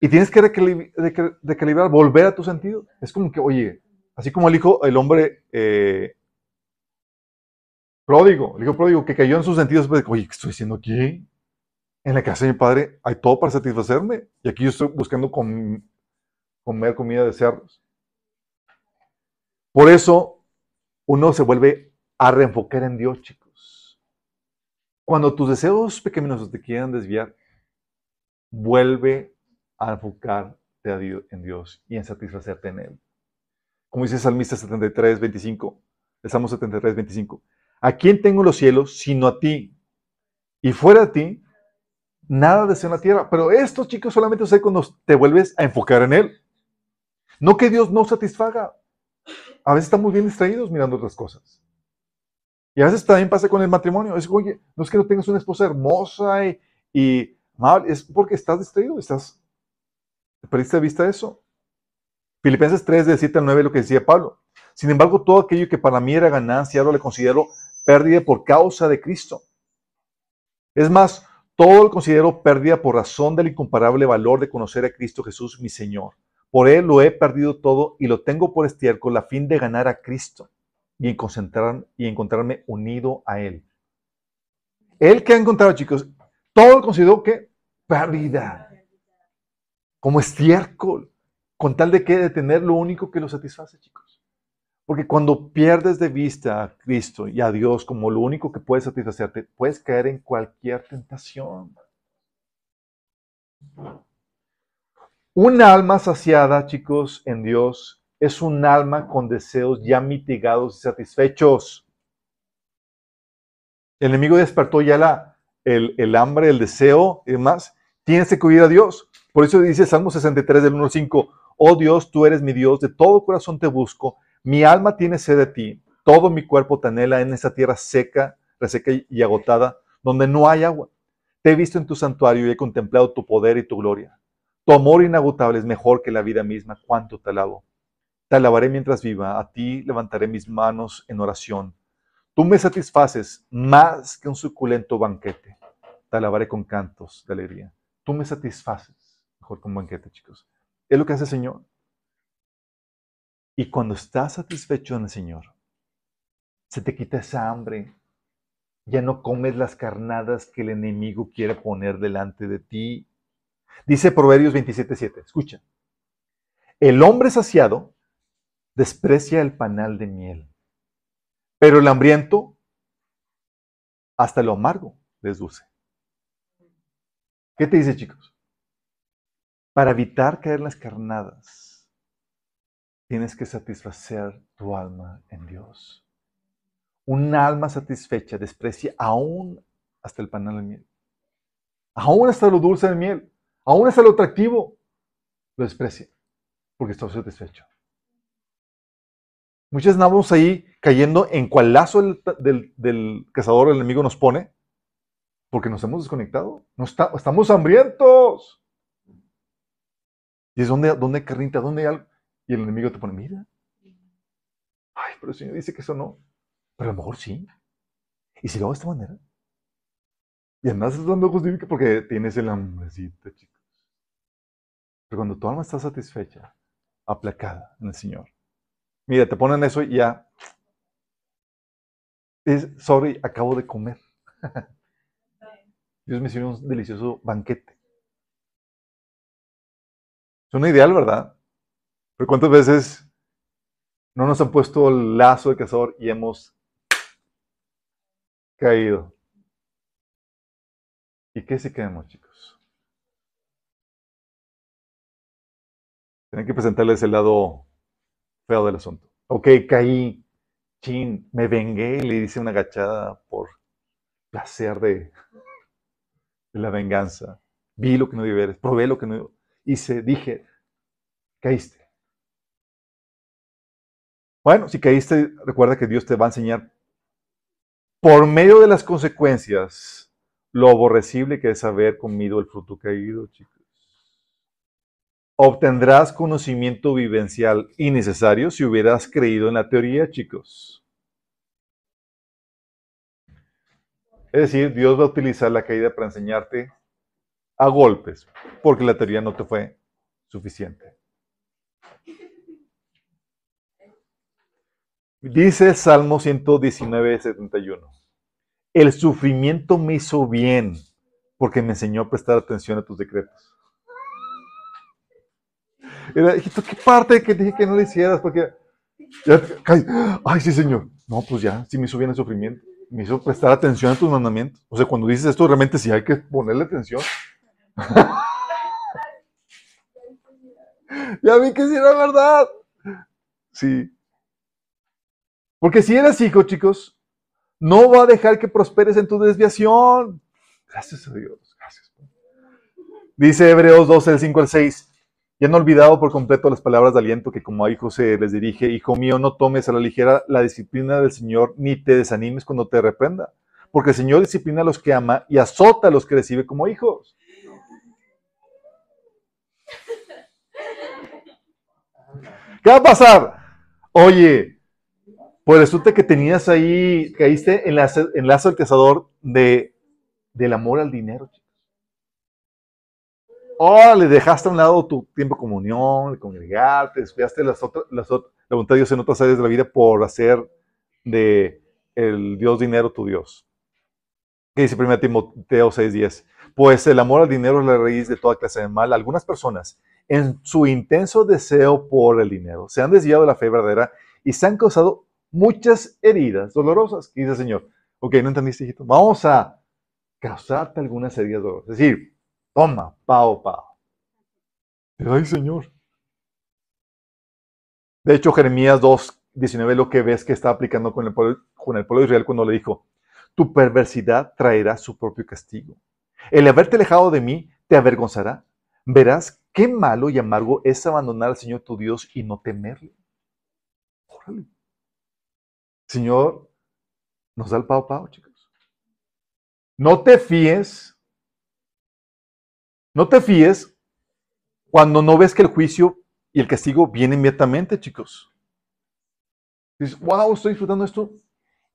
Y tienes que recalibrar, volver a tu sentido. Es como que, oye, así como el hijo, el hombre eh, pródigo, el hijo pródigo que cayó en sus sentidos, pues, oye, ¿qué estoy haciendo aquí? En la casa de mi padre hay todo para satisfacerme. Y aquí yo estoy buscando comer comida de cerdos. Por eso uno se vuelve a reenfocar en Dios, chicos. Cuando tus deseos pequeños te quieran desviar, vuelve a enfocarte en Dios y en satisfacerte en Él. Como dice Salmista 73, 25, el Salmo 73, 25. ¿A quién tengo los cielos sino a ti? Y fuera de ti, nada deseo en la tierra. Pero esto, chicos, solamente sucede cuando te vuelves a enfocar en Él. No que Dios no satisfaga. A veces estamos bien distraídos mirando otras cosas. Y a veces también pasa con el matrimonio. Es, oye, no es que no tengas una esposa hermosa y, y es porque estás distraído, estás, perdiste vista eso. Filipenses 3, de 7 al 9, lo que decía Pablo. Sin embargo, todo aquello que para mí era ganancia, ahora le considero pérdida por causa de Cristo. Es más, todo lo considero pérdida por razón del incomparable valor de conocer a Cristo Jesús, mi Señor. Por Él lo he perdido todo y lo tengo por estiércol a fin de ganar a Cristo y, y encontrarme unido a Él. Él que ha encontrado, chicos, todo lo consideró que pérdida, como estiércol, con tal de que de tener lo único que lo satisface, chicos. Porque cuando pierdes de vista a Cristo y a Dios como lo único que puede satisfacerte, puedes caer en cualquier tentación. Un alma saciada, chicos, en Dios es un alma con deseos ya mitigados y satisfechos. El enemigo despertó ya la, el, el hambre, el deseo y demás. Tienes que cuidar a Dios. Por eso dice Salmo 63 del 1 al 5, oh Dios, tú eres mi Dios, de todo corazón te busco mi alma tiene sed de ti, todo mi cuerpo te anhela en esa tierra seca, reseca y agotada, donde no hay agua. Te he visto en tu santuario y he contemplado tu poder y tu gloria. Tu amor inagotable es mejor que la vida misma. Cuánto te alabo. Te alabaré mientras viva. A ti levantaré mis manos en oración. Tú me satisfaces más que un suculento banquete. Te alabaré con cantos de alegría. Tú me satisfaces mejor que un banquete, chicos. Es lo que hace el Señor. Y cuando estás satisfecho en el Señor, se te quita esa hambre. Ya no comes las carnadas que el enemigo quiere poner delante de ti. Dice Proverbios 27:7. Escucha. El hombre saciado desprecia el panal de miel, pero el hambriento hasta lo amargo les dulce. ¿Qué te dice, chicos? Para evitar caer en las carnadas, tienes que satisfacer tu alma en Dios. Un alma satisfecha desprecia aún hasta el panal de miel. Aún hasta lo dulce de miel. Aún hasta lo atractivo. Lo desprecia. Porque está satisfecho. Muchas andamos ahí cayendo en cual lazo del, cazador el enemigo nos pone. Porque nos hemos desconectado. No estamos hambrientos. Y es donde, donde carnita, donde hay algo. Y el enemigo te pone, mira. Ay, pero el Señor dice que eso no. Pero a lo mejor sí. Y si lo hago de esta manera. Y además dando justifica porque tienes el hambrecito, chicos. Pero cuando tu alma está satisfecha, aplacada en el Señor. Mira, te ponen eso y ya. Es, sorry, acabo de comer. Dios me hizo un delicioso banquete. Es una ideal, ¿verdad? Pero ¿cuántas veces no nos han puesto el lazo de cazador y hemos caído? ¿Y qué si quedamos, chicos? Tienen que presentarles el lado feo del asunto. Ok, caí, chin, me vengué le hice una agachada por placer de, la venganza. Vi lo que no debí probé lo que no hice, dije, caíste. Bueno, si caíste, recuerda que Dios te va a enseñar por medio de las consecuencias lo aborrecible que es haber comido el fruto caído, chicos. Obtendrás conocimiento vivencial innecesario si hubieras creído en la teoría, chicos. Es decir, Dios va a utilizar la caída para enseñarte a golpes, porque la teoría no te fue suficiente. Dice el Salmo 119, 71. El sufrimiento me hizo bien porque me enseñó a prestar atención a tus decretos. Era, hijito, ¿qué parte que dije que no le hicieras? Porque, ay, sí, Señor. No, pues ya, sí me hizo bien el sufrimiento. Me hizo prestar atención a tus mandamientos. O sea, cuando dices esto, realmente sí hay que ponerle atención. [LAUGHS] ya vi que sí era verdad. Sí. Porque si eres hijo, chicos, no va a dejar que prosperes en tu desviación. Gracias a Dios. Gracias. Dice Hebreos 12, el 5 al 6. Y han olvidado por completo las palabras de aliento que como a hijos se les dirige, hijo mío, no tomes a la ligera la disciplina del Señor, ni te desanimes cuando te reprenda, porque el Señor disciplina a los que ama y azota a los que recibe como hijos. ¿Qué va a pasar? Oye, pues resulta que tenías ahí, caíste en, la, en del cazador de, del amor al dinero. Oh, le dejaste a un lado tu tiempo de comunión, de congregarte, descuidaste las otras, las la voluntad de Dios en otras áreas de la vida por hacer de el Dios dinero tu Dios. ¿Qué dice 1 Timoteo 6:10? Pues el amor al dinero es la raíz de toda clase de mal. Algunas personas, en su intenso deseo por el dinero, se han desviado de la fe verdadera y se han causado muchas heridas dolorosas. ¿Qué dice el Señor? Ok, no entendiste, hijito. Vamos a causarte algunas heridas dolorosas. Es decir, Toma, pao, pao. Ay, Señor. De hecho, Jeremías 2, 19 lo que ves que está aplicando con el, pueblo, con el pueblo de Israel cuando le dijo, tu perversidad traerá su propio castigo. El haberte alejado de mí te avergonzará. Verás qué malo y amargo es abandonar al Señor tu Dios y no temerle. Órale. Señor nos da el pao pao, chicos. No te fíes no te fíes cuando no ves que el juicio y el castigo vienen inmediatamente, chicos. Dices, wow, estoy disfrutando esto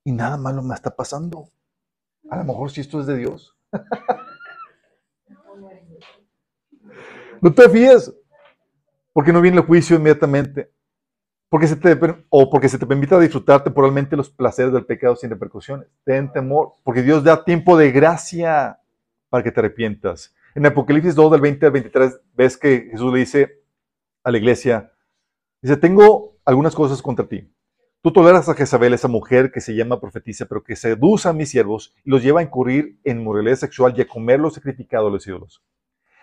y nada malo me está pasando. A lo mejor si esto es de Dios. [LAUGHS] no te fíes porque no viene el juicio inmediatamente. Porque se te, o porque se te permita disfrutar temporalmente los placeres del pecado sin repercusiones. Ten temor, porque Dios da tiempo de gracia para que te arrepientas. En Apocalipsis 2, del 20 al 23, ves que Jesús le dice a la iglesia, dice, tengo algunas cosas contra ti. Tú toleras a Jezabel, esa mujer que se llama profetisa, pero que seduce a mis siervos y los lleva a incurrir en moralidad sexual y a comer lo sacrificado a los ídolos.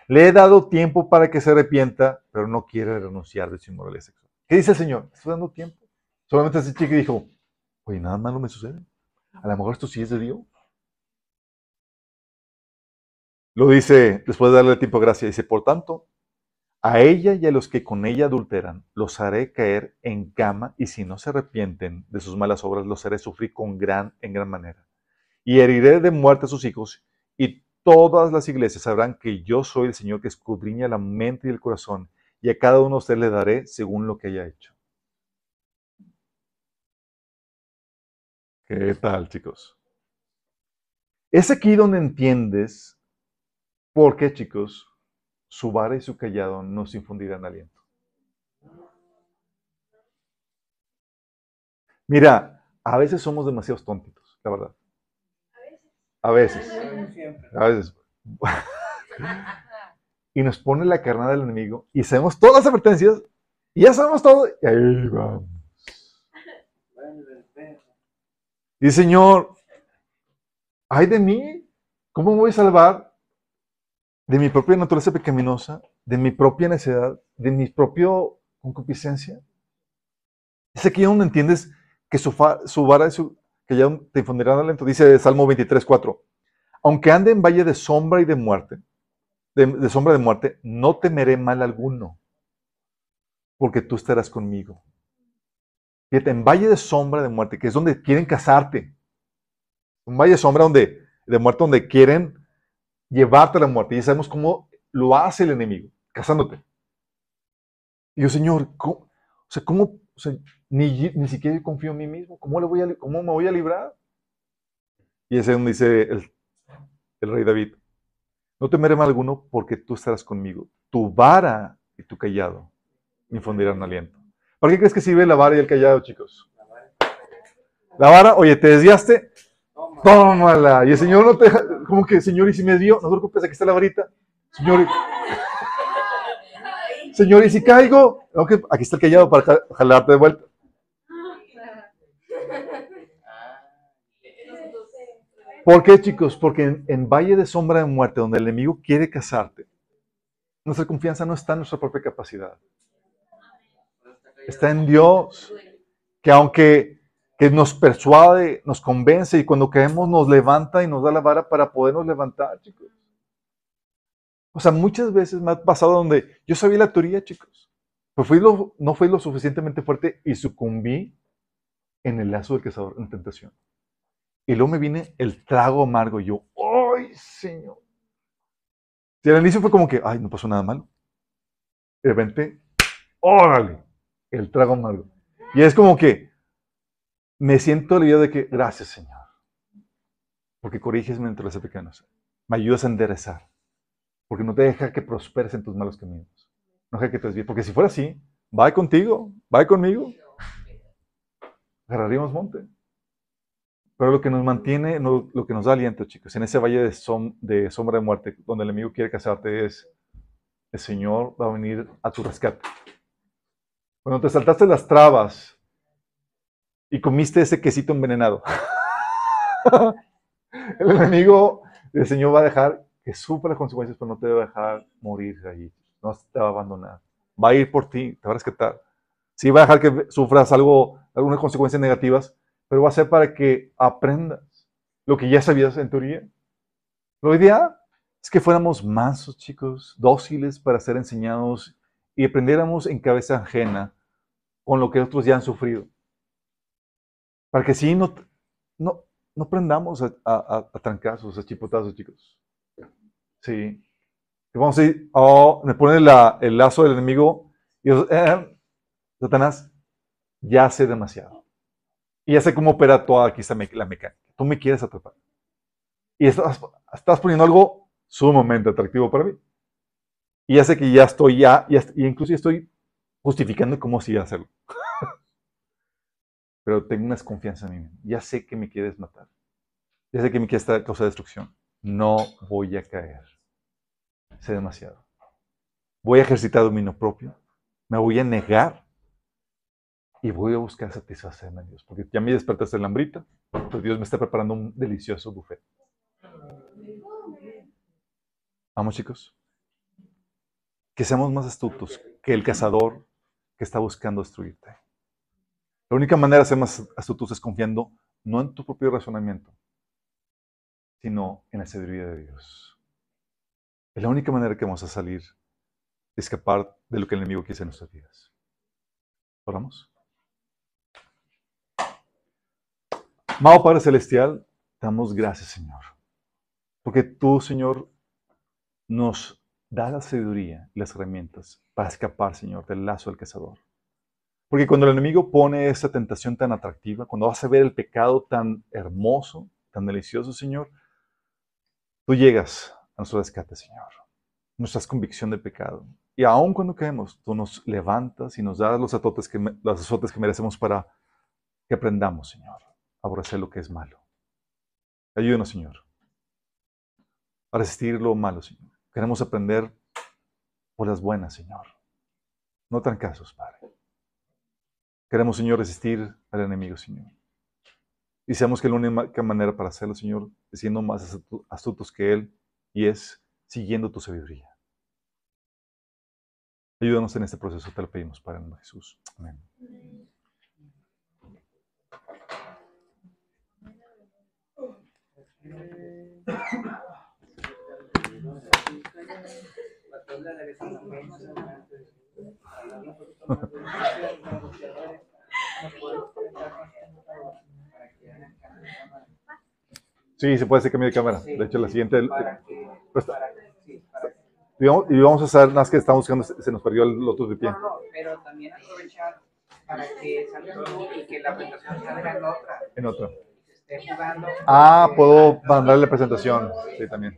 Le he dado tiempo para que se arrepienta, pero no quiere renunciar de su inmoralidad sexual. ¿Qué dice el Señor? Estoy dando tiempo. Solamente ese chico dijo, oye, nada malo me sucede. A lo mejor esto sí es de Dios. Lo dice, después de darle tiempo a gracia, dice, por tanto, a ella y a los que con ella adulteran, los haré caer en cama, y si no se arrepienten de sus malas obras, los haré sufrir con gran, en gran manera. Y heriré de muerte a sus hijos, y todas las iglesias sabrán que yo soy el Señor que escudriña la mente y el corazón, y a cada uno de ustedes le daré según lo que haya hecho. ¿Qué tal, chicos? Es aquí donde entiendes porque, chicos, su vara y su callado nos infundirán aliento. Mira, a veces somos demasiados tontitos, la verdad. A veces. A veces. [LAUGHS] y nos pone la carnada del enemigo y sabemos todas las advertencias y ya sabemos todo y ahí vamos. Y Señor, ay de mí, ¿cómo me voy a salvar? de mi propia naturaleza pecaminosa, de mi propia necedad, de mi propia concupiscencia. Es aquí donde entiendes que su, vara y su, que ya te infundirán alento. Dice Salmo 23, 4. Aunque ande en valle de sombra y de muerte, de, sombra de muerte, no temeré mal alguno, porque tú estarás conmigo. En valle de sombra de muerte, que es donde quieren casarte. Un valle de sombra donde, de muerte donde quieren llevarte a la muerte. Y sabemos cómo lo hace el enemigo, casándote. Y yo, Señor, ¿cómo, ¿cómo? ni, ni siquiera confío en mí mismo. ¿Cómo, le voy a, ¿Cómo me voy a librar? Y ese es donde dice el rey David, no temeré mal alguno porque tú estarás conmigo. Tu vara y tu callado me infundirán aliento. ¿Para qué crees que sirve la vara y el callado, chicos? La vara, oye, te desviaste, tómala. Y el Señor no te deja, como que, Señor, y si me dio, no te preocupes, aquí está la varita. Señor, [LAUGHS] Señor, y si caigo, aquí está el callado para jalarte de vuelta. ¿Por qué, chicos? Porque en, valle de sombra de muerte, donde el enemigo quiere casarte, nuestra confianza no está en nuestra propia capacidad. Está en Dios, que aunque que nos persuade, nos convence y cuando caemos nos levanta y nos da la vara para podernos levantar, chicos. O sea, muchas veces me ha pasado donde yo sabía la teoría, chicos, pero fui no fui lo suficientemente fuerte y sucumbí en el lazo del cazador en tentación. Y luego me viene el trago amargo. Yo, ¡ay, Señor! Y al inicio fue como que, ¡ay, no pasó nada malo! Y de repente, ¡órale! El trago amargo. Y es como que me siento aliviado de que, gracias, Señor. Porque corriges mi naturaleza pequeños. Me ayudas a enderezar. Porque no te deja que prosperes en tus malos caminos. No deja que te desvíes. Porque si fuera así, va contigo, va conmigo. Agarraríamos monte. Pero lo que nos mantiene, lo que nos da aliento, chicos, en ese valle de, de sombra de muerte, donde el enemigo quiere casarte, es el Señor va a venir a tu rescate. Cuando te saltaste las trabas y comiste ese quesito envenenado, [LAUGHS] el enemigo, el Señor va a dejar que sufra las consecuencias, pero no te va a dejar morir ahí. No te va a abandonar. Va a ir por ti, te va a rescatar. Sí va a dejar que sufras algo, algunas consecuencias negativas, pero va a ser para que aprendas lo que ya sabías en teoría. Lo ideal es que fuéramos mansos, chicos, dóciles para ser enseñados y aprendiéramos en cabeza ajena con lo que otros ya han sufrido. Para que sí no, no, no aprendamos a, a, a trancazos, a chicos. Sí. Vamos a ir, oh, me pone el lazo del enemigo y eh, Satanás ya hace demasiado. Y ya sé cómo opera toda aquí la mecánica. Tú me quieres atrapar. Y estás, estás poniendo algo sumamente atractivo para mí. Y ya sé que ya estoy ya, y incluso estoy justificando cómo sí hacerlo. [LAUGHS] Pero tengo una desconfianza en mí. Ya sé que me quieres matar. Ya sé que me quieres causar destrucción. No voy a caer. Sé demasiado. Voy a ejercitar dominio propio. Me voy a negar y voy a buscar satisfacerme en Dios, porque ya me despertaste el hambrita, pues Dios me está preparando un delicioso buffet. Vamos chicos, que seamos más astutos que el cazador que está buscando destruirte. La única manera de ser más astutos es confiando no en tu propio razonamiento, sino en la sabiduría de Dios. Es la única manera que vamos a salir, escapar de lo que el enemigo quiere en nuestras vidas. Oramos. Amado Padre Celestial, damos gracias, Señor. Porque tú, Señor, nos da la sabiduría las herramientas para escapar, Señor, del lazo del cazador. Porque cuando el enemigo pone esa tentación tan atractiva, cuando a ver el pecado tan hermoso, tan delicioso, Señor, tú llegas a nuestro rescate, Señor. Nuestra convicción de pecado. Y aun cuando caemos, tú nos levantas y nos das los azotes que, los azotes que merecemos para que aprendamos, Señor aborrecer lo que es malo. Ayúdenos, Señor, a resistir lo malo, Señor. Queremos aprender por las buenas, Señor. No tan casos, Padre. Queremos, Señor, resistir al enemigo, Señor. Y sabemos que la única manera para hacerlo, Señor, es siendo más astutos que Él y es siguiendo tu sabiduría. Ayúdanos en este proceso, te lo pedimos, Padre, en Jesús. Amén. Sí, se puede hacer cambio de cámara. De hecho, la siguiente. Pues, y vamos a hacer más que estamos buscando, se nos perdió el otro de pie. No, no, pero también aprovechar para que salga y que la presentación salga en otra. En otra. Ah, puedo mandarle la presentación. Sí, también.